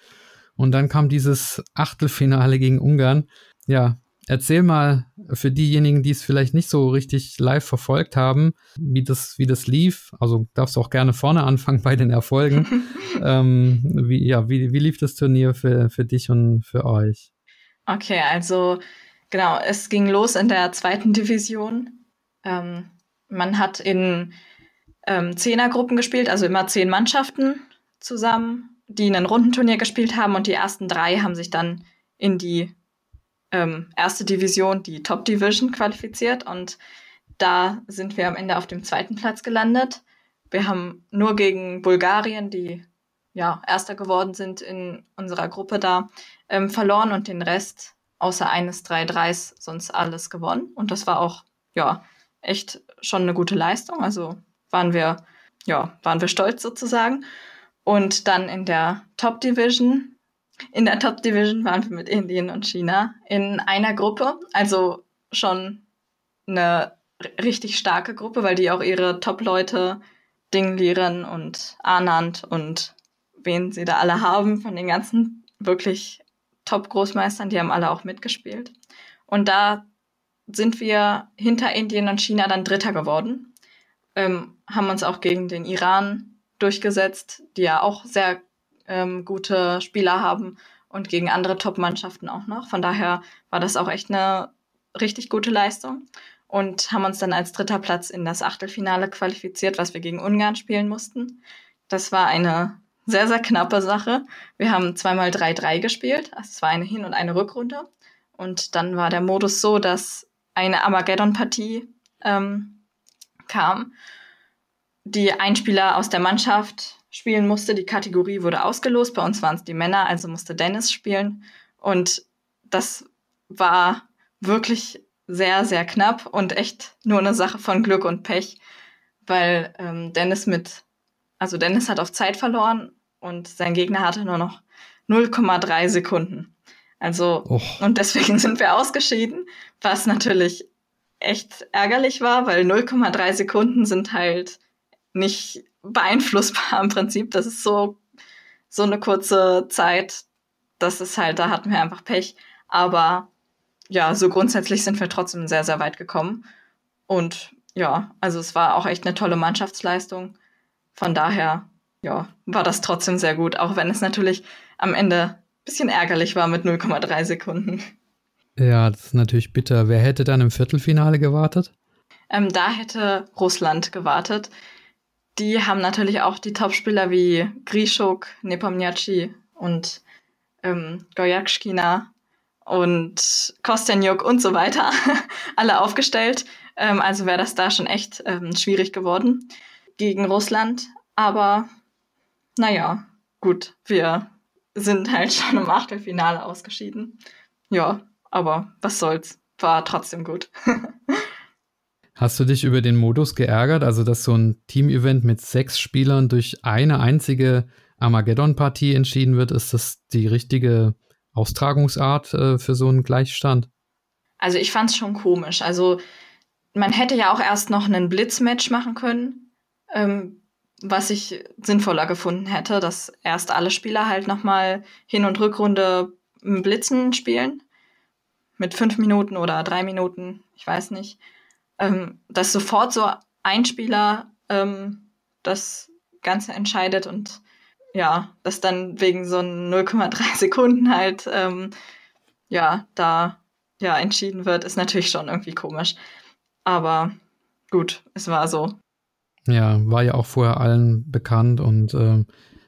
Und dann kam dieses Achtelfinale gegen Ungarn. Ja, erzähl mal für diejenigen, die es vielleicht nicht so richtig live verfolgt haben, wie das, wie das lief. Also darfst du auch gerne vorne anfangen bei den Erfolgen. ähm, wie, ja, wie, wie lief das Turnier für, für dich und für euch? Okay, also Genau, es ging los in der zweiten Division. Ähm, man hat in ähm, Zehnergruppen gespielt, also immer zehn Mannschaften zusammen, die ein Rundenturnier gespielt haben und die ersten drei haben sich dann in die ähm, erste Division, die Top Division, qualifiziert und da sind wir am Ende auf dem zweiten Platz gelandet. Wir haben nur gegen Bulgarien, die ja Erster geworden sind in unserer Gruppe da, ähm, verloren und den Rest außer eines 3-3s sonst alles gewonnen. Und das war auch, ja, echt schon eine gute Leistung. Also waren wir, ja, waren wir stolz sozusagen. Und dann in der Top Division, in der Top Division waren wir mit Indien und China in einer Gruppe. Also schon eine richtig starke Gruppe, weil die auch ihre Top-Leute, Dinglieren und Anand und wen sie da alle haben, von den ganzen wirklich Top-Großmeistern, die haben alle auch mitgespielt. Und da sind wir hinter Indien und China dann Dritter geworden. Ähm, haben uns auch gegen den Iran durchgesetzt, die ja auch sehr ähm, gute Spieler haben und gegen andere Top-Mannschaften auch noch. Von daher war das auch echt eine richtig gute Leistung und haben uns dann als dritter Platz in das Achtelfinale qualifiziert, was wir gegen Ungarn spielen mussten. Das war eine sehr, sehr knappe Sache. Wir haben zweimal 3-3 gespielt. Also es war eine Hin- und eine Rückrunde. Und dann war der Modus so, dass eine Armageddon-Partie ähm, kam, die ein Spieler aus der Mannschaft spielen musste. Die Kategorie wurde ausgelost. Bei uns waren es die Männer, also musste Dennis spielen. Und das war wirklich sehr, sehr knapp und echt nur eine Sache von Glück und Pech, weil ähm, Dennis mit, also Dennis hat auf Zeit verloren und sein Gegner hatte nur noch 0,3 Sekunden. Also, Och. und deswegen sind wir ausgeschieden, was natürlich echt ärgerlich war, weil 0,3 Sekunden sind halt nicht beeinflussbar im Prinzip. Das ist so, so eine kurze Zeit. Das ist halt, da hatten wir einfach Pech. Aber ja, so grundsätzlich sind wir trotzdem sehr, sehr weit gekommen. Und ja, also es war auch echt eine tolle Mannschaftsleistung. Von daher ja, war das trotzdem sehr gut, auch wenn es natürlich am Ende ein bisschen ärgerlich war mit 0,3 Sekunden. Ja, das ist natürlich bitter. Wer hätte dann im Viertelfinale gewartet? Ähm, da hätte Russland gewartet. Die haben natürlich auch die Topspieler wie Grishuk, Nepomniachtchi und ähm, Goyakshkina und Kostenjuk und so weiter alle aufgestellt. Ähm, also wäre das da schon echt ähm, schwierig geworden gegen Russland. Aber naja, gut, wir sind halt schon im Achtelfinale ausgeschieden. Ja, aber was soll's. War trotzdem gut. Hast du dich über den Modus geärgert, also dass so ein Team-Event mit sechs Spielern durch eine einzige Armageddon-Partie entschieden wird? Ist das die richtige Austragungsart äh, für so einen Gleichstand? Also ich fand's schon komisch. Also man hätte ja auch erst noch einen Blitzmatch machen können. Ähm, was ich sinnvoller gefunden hätte, dass erst alle Spieler halt nochmal Hin- und Rückrunde Blitzen spielen. Mit fünf Minuten oder drei Minuten, ich weiß nicht. Ähm, dass sofort so ein Spieler ähm, das Ganze entscheidet und ja, dass dann wegen so 0,3 Sekunden halt ähm, ja, da ja entschieden wird, ist natürlich schon irgendwie komisch. Aber gut, es war so. Ja, war ja auch vorher allen bekannt und äh,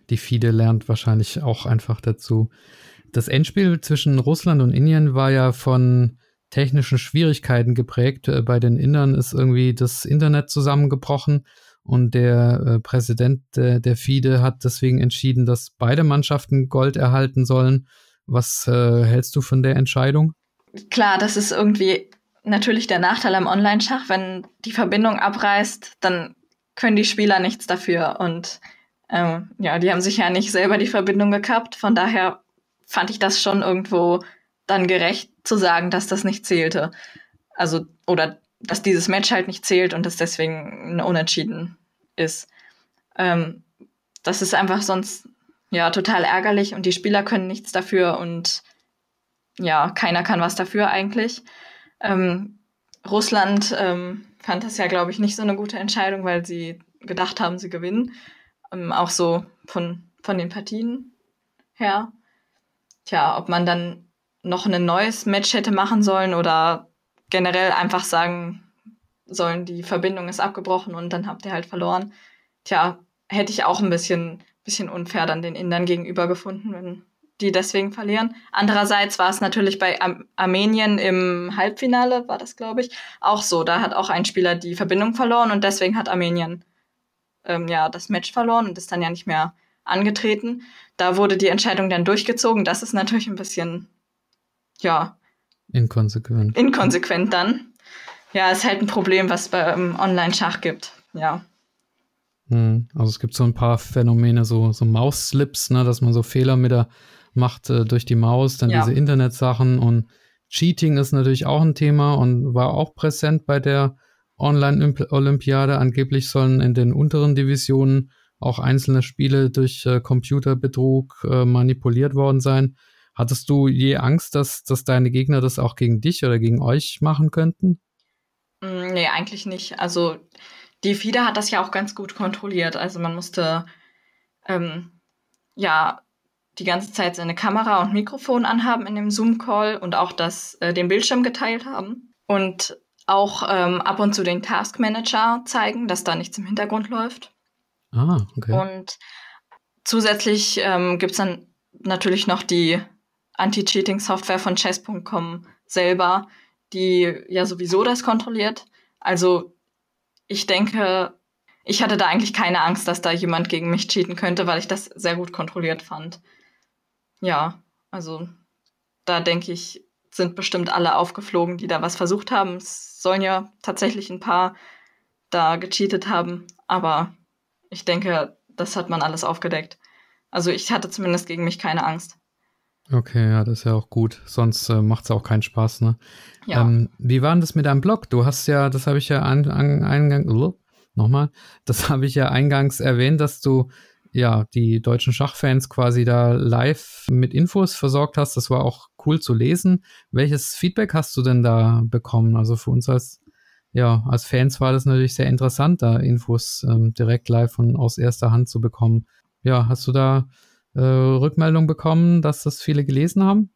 die FIDE lernt wahrscheinlich auch einfach dazu. Das Endspiel zwischen Russland und Indien war ja von technischen Schwierigkeiten geprägt. Äh, bei den Indern ist irgendwie das Internet zusammengebrochen und der äh, Präsident der, der FIDE hat deswegen entschieden, dass beide Mannschaften Gold erhalten sollen. Was äh, hältst du von der Entscheidung? klar, das ist irgendwie natürlich der Nachteil am Online-Schach. Wenn die Verbindung abreißt, dann können die Spieler nichts dafür. Und ähm, ja, die haben sich ja nicht selber die Verbindung gekappt. Von daher fand ich das schon irgendwo dann gerecht zu sagen, dass das nicht zählte. Also, oder dass dieses Match halt nicht zählt und es deswegen ein Unentschieden ist. Ähm, das ist einfach sonst ja total ärgerlich und die Spieler können nichts dafür und ja, keiner kann was dafür eigentlich. Ähm, Russland ähm, fand das ja, glaube ich, nicht so eine gute Entscheidung, weil sie gedacht haben, sie gewinnen. Ähm, auch so von, von den Partien her. Tja, ob man dann noch ein neues Match hätte machen sollen oder generell einfach sagen sollen, die Verbindung ist abgebrochen und dann habt ihr halt verloren. Tja, hätte ich auch ein bisschen, bisschen unfair dann den Indern gegenüber gefunden, wenn die deswegen verlieren. Andererseits war es natürlich bei Ar Armenien im Halbfinale, war das, glaube ich, auch so. Da hat auch ein Spieler die Verbindung verloren und deswegen hat Armenien ähm, ja das Match verloren und ist dann ja nicht mehr angetreten. Da wurde die Entscheidung dann durchgezogen. Das ist natürlich ein bisschen, ja. Inkonsequent. Inkonsequent dann. Ja, ist halt ein Problem, was beim Online-Schach gibt. Ja. Hm, also es gibt so ein paar Phänomene, so, so Mausslips, ne, dass man so Fehler mit der macht äh, durch die Maus, dann ja. diese Internetsachen und Cheating ist natürlich auch ein Thema und war auch präsent bei der Online-Olympiade. Angeblich sollen in den unteren Divisionen auch einzelne Spiele durch äh, Computerbetrug äh, manipuliert worden sein. Hattest du je Angst, dass, dass deine Gegner das auch gegen dich oder gegen euch machen könnten? Mm, nee, eigentlich nicht. Also die FIDE hat das ja auch ganz gut kontrolliert. Also man musste ähm, ja die ganze Zeit seine Kamera und Mikrofon anhaben in dem Zoom-Call und auch das, äh, den Bildschirm geteilt haben. Und auch ähm, ab und zu den Task Manager zeigen, dass da nichts im Hintergrund läuft. Ah, okay. Und zusätzlich ähm, gibt es dann natürlich noch die Anti-Cheating-Software von chess.com selber, die ja sowieso das kontrolliert. Also ich denke, ich hatte da eigentlich keine Angst, dass da jemand gegen mich cheaten könnte, weil ich das sehr gut kontrolliert fand. Ja, also da denke ich, sind bestimmt alle aufgeflogen, die da was versucht haben. Es sollen ja tatsächlich ein paar da gecheatet haben, aber ich denke, das hat man alles aufgedeckt. Also ich hatte zumindest gegen mich keine Angst. Okay, ja, das ist ja auch gut. Sonst äh, macht es auch keinen Spaß, ne? Ja. Ähm, wie war denn das mit deinem Blog? Du hast ja, das habe ich ja an, an, eingang, nochmal, das habe ich ja eingangs erwähnt, dass du ja die deutschen Schachfans quasi da live mit Infos versorgt hast. Das war auch cool zu lesen. Welches Feedback hast du denn da bekommen? Also für uns als ja, als Fans war das natürlich sehr interessant, da Infos ähm, direkt live und aus erster Hand zu bekommen. Ja, hast du da äh, Rückmeldung bekommen, dass das viele gelesen haben?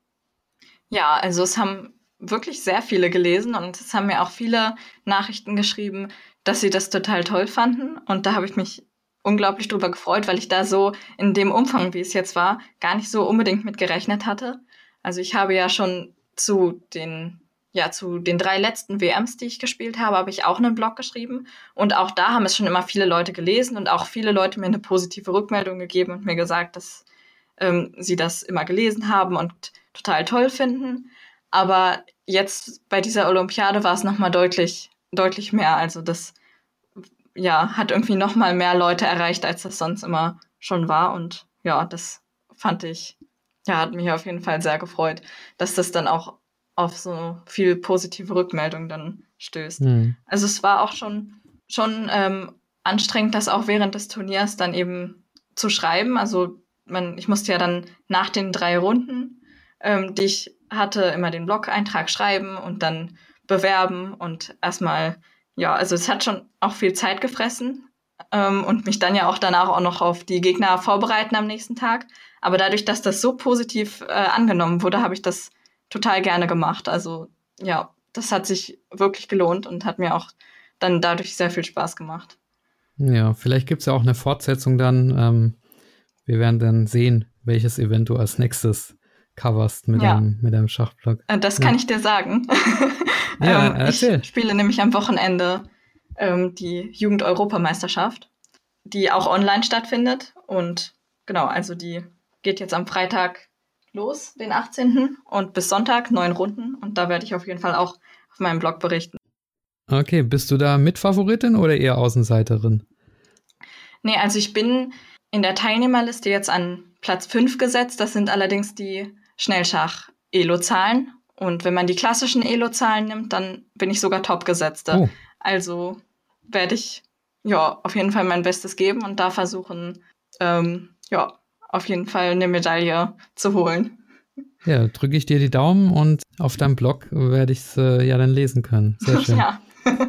Ja, also es haben wirklich sehr viele gelesen und es haben mir auch viele Nachrichten geschrieben, dass sie das total toll fanden. Und da habe ich mich unglaublich drüber gefreut, weil ich da so in dem Umfang, wie es jetzt war, gar nicht so unbedingt mit gerechnet hatte. Also ich habe ja schon zu den ja, zu den drei letzten WMs, die ich gespielt habe, habe ich auch einen Blog geschrieben. Und auch da haben es schon immer viele Leute gelesen und auch viele Leute mir eine positive Rückmeldung gegeben und mir gesagt, dass ähm, sie das immer gelesen haben und total toll finden. Aber jetzt bei dieser Olympiade war es nochmal deutlich, deutlich mehr. Also das ja, hat irgendwie nochmal mehr Leute erreicht, als das sonst immer schon war. Und ja, das fand ich, ja, hat mich auf jeden Fall sehr gefreut, dass das dann auch auf so viel positive Rückmeldung dann stößt. Mhm. Also es war auch schon, schon ähm, anstrengend, das auch während des Turniers dann eben zu schreiben. Also man, ich musste ja dann nach den drei Runden, ähm, die ich hatte, immer den Blog-Eintrag schreiben und dann bewerben und erstmal, ja, also es hat schon auch viel Zeit gefressen ähm, und mich dann ja auch danach auch noch auf die Gegner vorbereiten am nächsten Tag. Aber dadurch, dass das so positiv äh, angenommen wurde, habe ich das total gerne gemacht. Also ja, das hat sich wirklich gelohnt und hat mir auch dann dadurch sehr viel Spaß gemacht. Ja, vielleicht gibt es ja auch eine Fortsetzung dann. Ähm, wir werden dann sehen, welches Event du als nächstes coverst mit, ja. deinem, mit deinem Schachblock. Äh, das kann ja. ich dir sagen. ja, ähm, erzähl. Ich spiele nämlich am Wochenende ähm, die Jugend-Europameisterschaft, die auch online stattfindet. Und genau, also die geht jetzt am Freitag los, den 18. und bis Sonntag neun Runden. Und da werde ich auf jeden Fall auch auf meinem Blog berichten. Okay, bist du da Mitfavoritin oder eher Außenseiterin? Nee, also ich bin in der Teilnehmerliste jetzt an Platz 5 gesetzt. Das sind allerdings die Schnellschach-Elo-Zahlen. Und wenn man die klassischen Elo-Zahlen nimmt, dann bin ich sogar Top-Gesetzte. Oh. Also werde ich ja auf jeden Fall mein Bestes geben und da versuchen, ähm, ja, auf jeden Fall eine Medaille zu holen. Ja, drücke ich dir die Daumen und auf deinem Blog werde ich es äh, ja dann lesen können. Sehr schön. ja.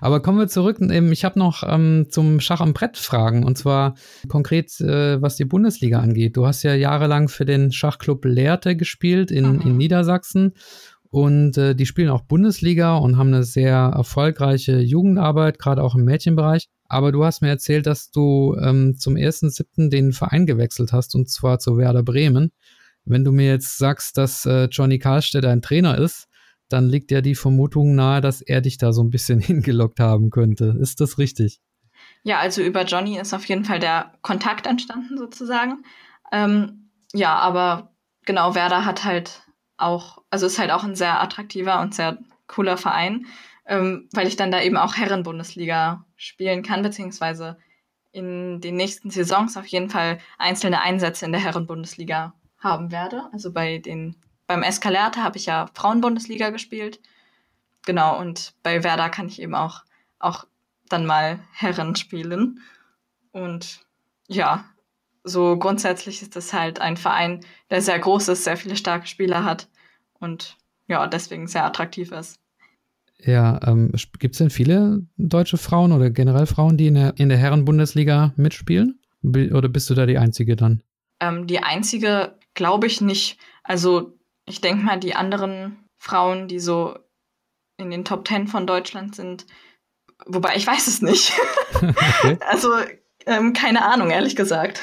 Aber kommen wir zurück. Ich habe noch ähm, zum Schach am Brett Fragen und zwar konkret, äh, was die Bundesliga angeht. Du hast ja jahrelang für den Schachclub Lehrte gespielt in, mhm. in Niedersachsen und äh, die spielen auch Bundesliga und haben eine sehr erfolgreiche Jugendarbeit, gerade auch im Mädchenbereich. Aber du hast mir erzählt, dass du ähm, zum 1.7. den Verein gewechselt hast und zwar zu Werder Bremen. Wenn du mir jetzt sagst, dass äh, Johnny Karlstedt ein Trainer ist, dann liegt ja die Vermutung nahe, dass er dich da so ein bisschen hingelockt haben könnte. Ist das richtig? Ja, also über Johnny ist auf jeden Fall der Kontakt entstanden sozusagen. Ähm, ja, aber genau, Werder hat halt auch, also ist halt auch ein sehr attraktiver und sehr cooler Verein, ähm, weil ich dann da eben auch Herren-Bundesliga spielen kann, beziehungsweise in den nächsten Saisons auf jeden Fall einzelne Einsätze in der Herren-Bundesliga haben werde. Also bei den beim Escalerte habe ich ja Frauenbundesliga gespielt. Genau, und bei Werder kann ich eben auch, auch dann mal Herren spielen. Und ja, so grundsätzlich ist das halt ein Verein, der sehr groß ist, sehr viele starke Spieler hat und ja, deswegen sehr attraktiv ist. Ja, ähm, gibt es denn viele deutsche Frauen oder generell Frauen, die in der, in der Herren-Bundesliga mitspielen? Oder bist du da die Einzige dann? Ähm, die Einzige glaube ich nicht. Also ich denke mal, die anderen Frauen, die so in den Top Ten von Deutschland sind, wobei ich weiß es nicht. okay. Also ähm, keine Ahnung, ehrlich gesagt.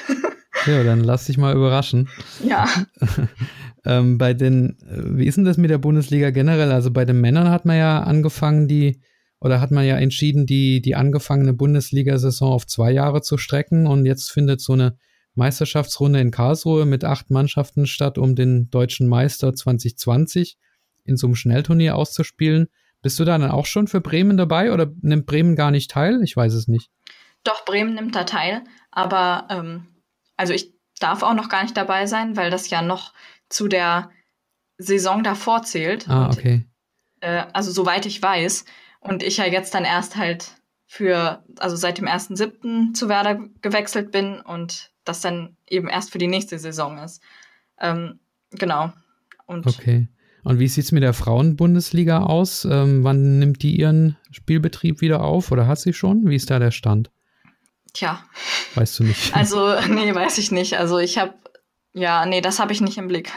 Ja, dann lass dich mal überraschen. Ja. ähm, bei den, äh, wie ist denn das mit der Bundesliga generell? Also bei den Männern hat man ja angefangen, die, oder hat man ja entschieden, die, die angefangene Bundesliga-Saison auf zwei Jahre zu strecken und jetzt findet so eine Meisterschaftsrunde in Karlsruhe mit acht Mannschaften statt, um den deutschen Meister 2020 in so einem Schnellturnier auszuspielen. Bist du da dann auch schon für Bremen dabei oder nimmt Bremen gar nicht teil? Ich weiß es nicht. Doch, Bremen nimmt da teil, aber ähm, also ich darf auch noch gar nicht dabei sein, weil das ja noch zu der Saison davor zählt. Ah, und, okay. Äh, also soweit ich weiß. Und ich ja jetzt dann erst halt für, also seit dem 1.7. zu Werder gewechselt bin und das dann eben erst für die nächste Saison ist. Ähm, genau. Und okay. Und wie sieht es mit der Frauenbundesliga aus? Ähm, wann nimmt die ihren Spielbetrieb wieder auf oder hat sie schon? Wie ist da der Stand? Tja. Weißt du nicht. Also, nee, weiß ich nicht. Also ich habe, ja, nee, das habe ich nicht im Blick.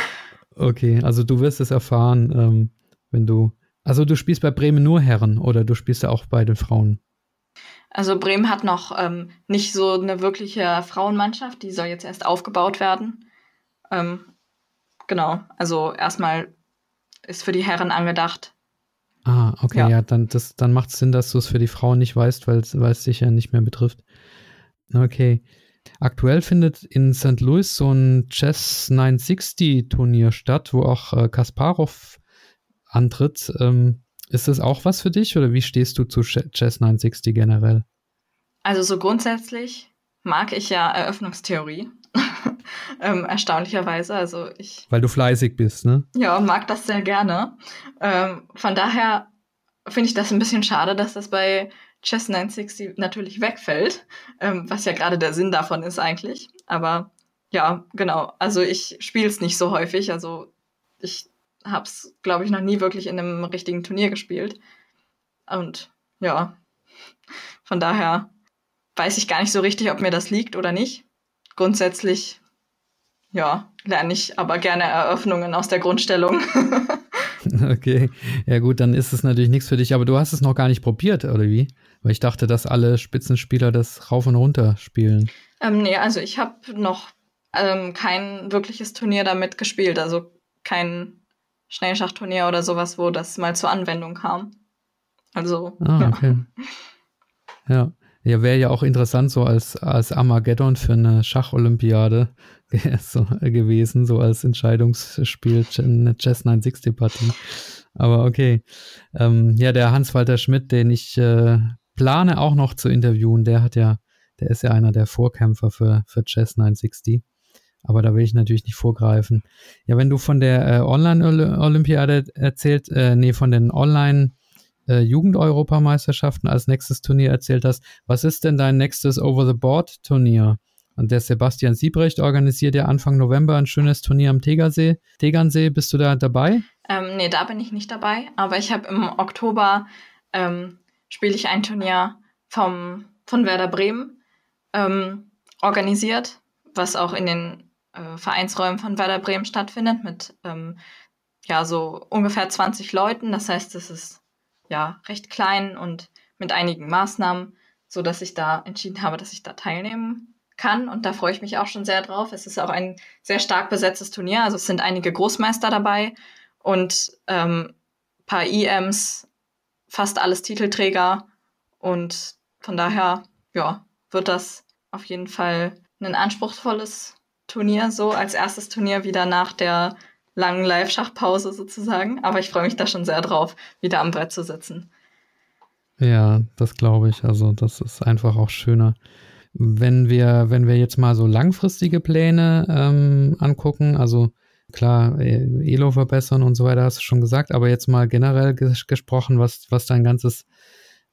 okay, also du wirst es erfahren, ähm, wenn du, also du spielst bei Bremen nur Herren oder du spielst ja auch bei den Frauen? Also Bremen hat noch ähm, nicht so eine wirkliche Frauenmannschaft, die soll jetzt erst aufgebaut werden. Ähm, genau, also erstmal ist für die Herren angedacht. Ah, okay, ja, ja dann, dann macht es Sinn, dass du es für die Frauen nicht weißt, weil es dich ja nicht mehr betrifft. Okay. Aktuell findet in St. Louis so ein Chess 960 Turnier statt, wo auch äh, Kasparov antritt. Ähm, ist das auch was für dich oder wie stehst du zu Chess 960 generell? Also so grundsätzlich mag ich ja Eröffnungstheorie. ähm, erstaunlicherweise. Also ich. Weil du fleißig bist, ne? Ja, mag das sehr gerne. Ähm, von daher finde ich das ein bisschen schade, dass das bei Chess 960 natürlich wegfällt, ähm, was ja gerade der Sinn davon ist eigentlich. Aber ja, genau. Also ich spiele es nicht so häufig. Also ich habe es, glaube ich, noch nie wirklich in einem richtigen Turnier gespielt. Und ja, von daher weiß ich gar nicht so richtig, ob mir das liegt oder nicht. Grundsätzlich, ja, lerne ich aber gerne Eröffnungen aus der Grundstellung. okay, ja gut, dann ist es natürlich nichts für dich, aber du hast es noch gar nicht probiert, oder wie? Weil ich dachte, dass alle Spitzenspieler das rauf und runter spielen. Ähm, nee, also ich habe noch ähm, kein wirkliches Turnier damit gespielt, also kein Schnellschachturnier oder sowas, wo das mal zur Anwendung kam. Also. Ah, ja. okay. Ja. Ja, wäre ja auch interessant, so als, als Armageddon für eine Schacholympiade so, gewesen, so als Entscheidungsspiel, eine Chess 960-Partie. Aber okay. Ähm, ja, der Hans-Walter Schmidt, den ich äh, plane auch noch zu interviewen, der hat ja, der ist ja einer der Vorkämpfer für, für Chess 960. Aber da will ich natürlich nicht vorgreifen. Ja, wenn du von der äh, Online-Olympiade erzählt, äh, nee, von den Online- äh, Jugend-Europameisterschaften als nächstes Turnier erzählt hast. Was ist denn dein nächstes Over-the-Board-Turnier? Und der Sebastian Siebrecht organisiert ja Anfang November ein schönes Turnier am Tegersee. Tegernsee, bist du da dabei? Ähm, nee, da bin ich nicht dabei. Aber ich habe im Oktober ähm, spiele ich ein Turnier vom, von Werder Bremen ähm, organisiert, was auch in den äh, Vereinsräumen von Werder Bremen stattfindet mit ähm, ja so ungefähr 20 Leuten. Das heißt, es ist ja recht klein und mit einigen Maßnahmen, so dass ich da entschieden habe, dass ich da teilnehmen kann. Und da freue ich mich auch schon sehr drauf. Es ist auch ein sehr stark besetztes Turnier. Also es sind einige Großmeister dabei und ähm, paar EMs, fast alles Titelträger. Und von daher, ja, wird das auf jeden Fall ein anspruchsvolles Turnier, so als erstes Turnier wieder nach der langen Live-Schachpause sozusagen. Aber ich freue mich da schon sehr drauf, wieder am Brett zu sitzen. Ja, das glaube ich. Also, das ist einfach auch schöner. Wenn wir, wenn wir jetzt mal so langfristige Pläne ähm, angucken, also klar, e-, Elo verbessern und so weiter, hast du schon gesagt, aber jetzt mal generell ges gesprochen, was, was dein ganzes,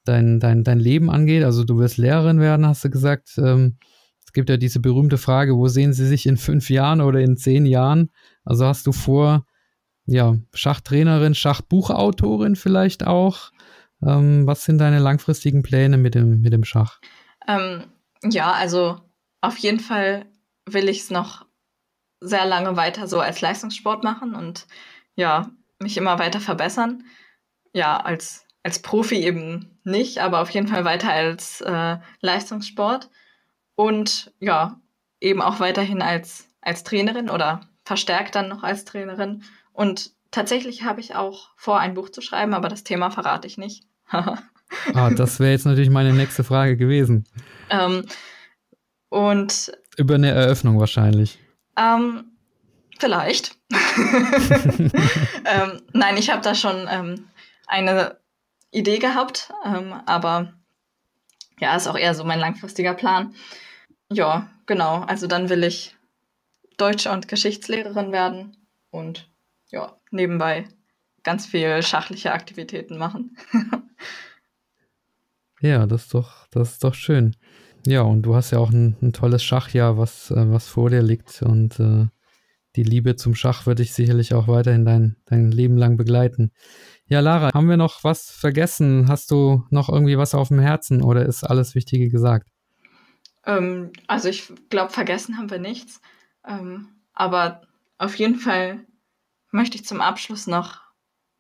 dein, dein, dein Leben angeht. Also du wirst Lehrerin werden, hast du gesagt. Ähm, es gibt ja diese berühmte Frage, wo sehen Sie sich in fünf Jahren oder in zehn Jahren? Also hast du vor, ja, Schachtrainerin, Schachbuchautorin vielleicht auch? Ähm, was sind deine langfristigen Pläne mit dem, mit dem Schach? Ähm, ja, also auf jeden Fall will ich es noch sehr lange weiter so als Leistungssport machen und ja, mich immer weiter verbessern. Ja, als, als Profi eben nicht, aber auf jeden Fall weiter als äh, Leistungssport. Und ja, eben auch weiterhin als, als Trainerin oder verstärkt dann noch als Trainerin. Und tatsächlich habe ich auch vor, ein Buch zu schreiben, aber das Thema verrate ich nicht. ah, das wäre jetzt natürlich meine nächste Frage gewesen. Ähm, und über eine Eröffnung wahrscheinlich. Ähm, vielleicht. ähm, nein, ich habe da schon ähm, eine Idee gehabt, ähm, aber ja, ist auch eher so mein langfristiger Plan. Ja, genau. Also dann will ich Deutsch- und Geschichtslehrerin werden und ja, nebenbei ganz viel schachliche Aktivitäten machen. ja, das ist doch, das ist doch schön. Ja, und du hast ja auch ein, ein tolles Schachjahr, was, äh, was vor dir liegt. Und äh, die Liebe zum Schach wird dich sicherlich auch weiterhin dein, dein Leben lang begleiten. Ja, Lara, haben wir noch was vergessen? Hast du noch irgendwie was auf dem Herzen oder ist alles Wichtige gesagt? Ähm, also ich glaube, vergessen haben wir nichts. Ähm, aber auf jeden Fall möchte ich zum Abschluss noch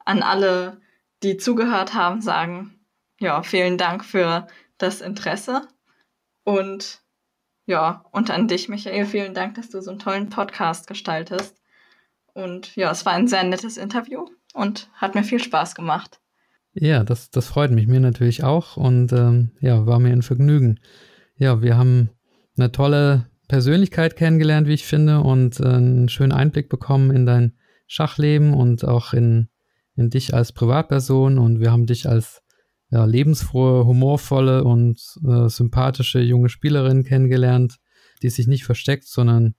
an alle, die zugehört haben, sagen, ja, vielen Dank für das Interesse. Und ja, und an dich, Michael, vielen Dank, dass du so einen tollen Podcast gestaltest. Und ja, es war ein sehr nettes Interview und hat mir viel Spaß gemacht. Ja, das, das freut mich, mir natürlich auch. Und ähm, ja, war mir ein Vergnügen. Ja, wir haben eine tolle Persönlichkeit kennengelernt, wie ich finde, und äh, einen schönen Einblick bekommen in dein Schachleben und auch in, in dich als Privatperson. Und wir haben dich als ja, lebensfrohe, humorvolle und äh, sympathische junge Spielerin kennengelernt, die sich nicht versteckt, sondern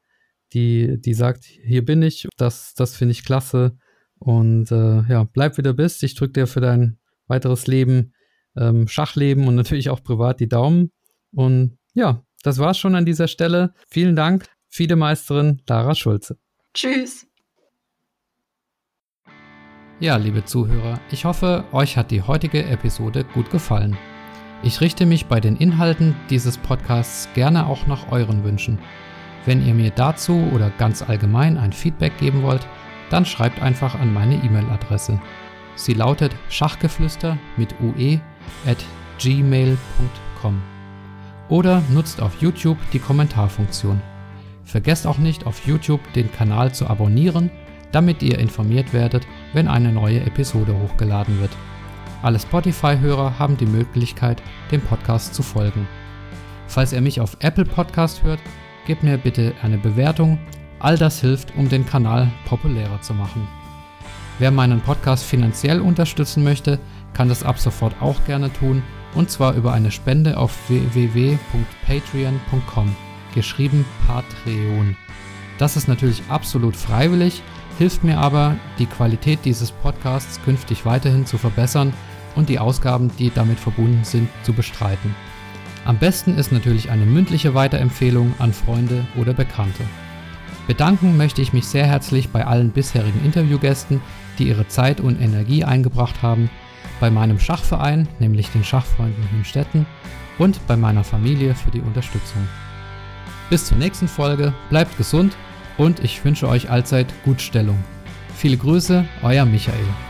die, die sagt, hier bin ich, das, das finde ich klasse. Und äh, ja, bleib wie du bist. Ich drücke dir für dein weiteres Leben, ähm, Schachleben und natürlich auch privat die Daumen. Und ja, das war's schon an dieser Stelle. Vielen Dank, Fiedemeisterin Lara Schulze. Tschüss. Ja, liebe Zuhörer, ich hoffe, euch hat die heutige Episode gut gefallen. Ich richte mich bei den Inhalten dieses Podcasts gerne auch nach euren Wünschen. Wenn ihr mir dazu oder ganz allgemein ein Feedback geben wollt, dann schreibt einfach an meine E-Mail-Adresse. Sie lautet schachgeflüster mit ue at gmail.com oder nutzt auf YouTube die Kommentarfunktion. Vergesst auch nicht auf YouTube den Kanal zu abonnieren, damit ihr informiert werdet, wenn eine neue Episode hochgeladen wird. Alle Spotify-Hörer haben die Möglichkeit, dem Podcast zu folgen. Falls ihr mich auf Apple Podcast hört, gebt mir bitte eine Bewertung. All das hilft, um den Kanal populärer zu machen. Wer meinen Podcast finanziell unterstützen möchte, kann das ab sofort auch gerne tun, und zwar über eine Spende auf www.patreon.com, geschrieben Patreon. Das ist natürlich absolut freiwillig, hilft mir aber, die Qualität dieses Podcasts künftig weiterhin zu verbessern und die Ausgaben, die damit verbunden sind, zu bestreiten. Am besten ist natürlich eine mündliche Weiterempfehlung an Freunde oder Bekannte. Bedanken möchte ich mich sehr herzlich bei allen bisherigen Interviewgästen, die ihre Zeit und Energie eingebracht haben, bei meinem Schachverein, nämlich den Schachfreunden Hünstetten, und bei meiner Familie für die Unterstützung. Bis zur nächsten Folge, bleibt gesund und ich wünsche euch allzeit gut Stellung. Viele Grüße, euer Michael.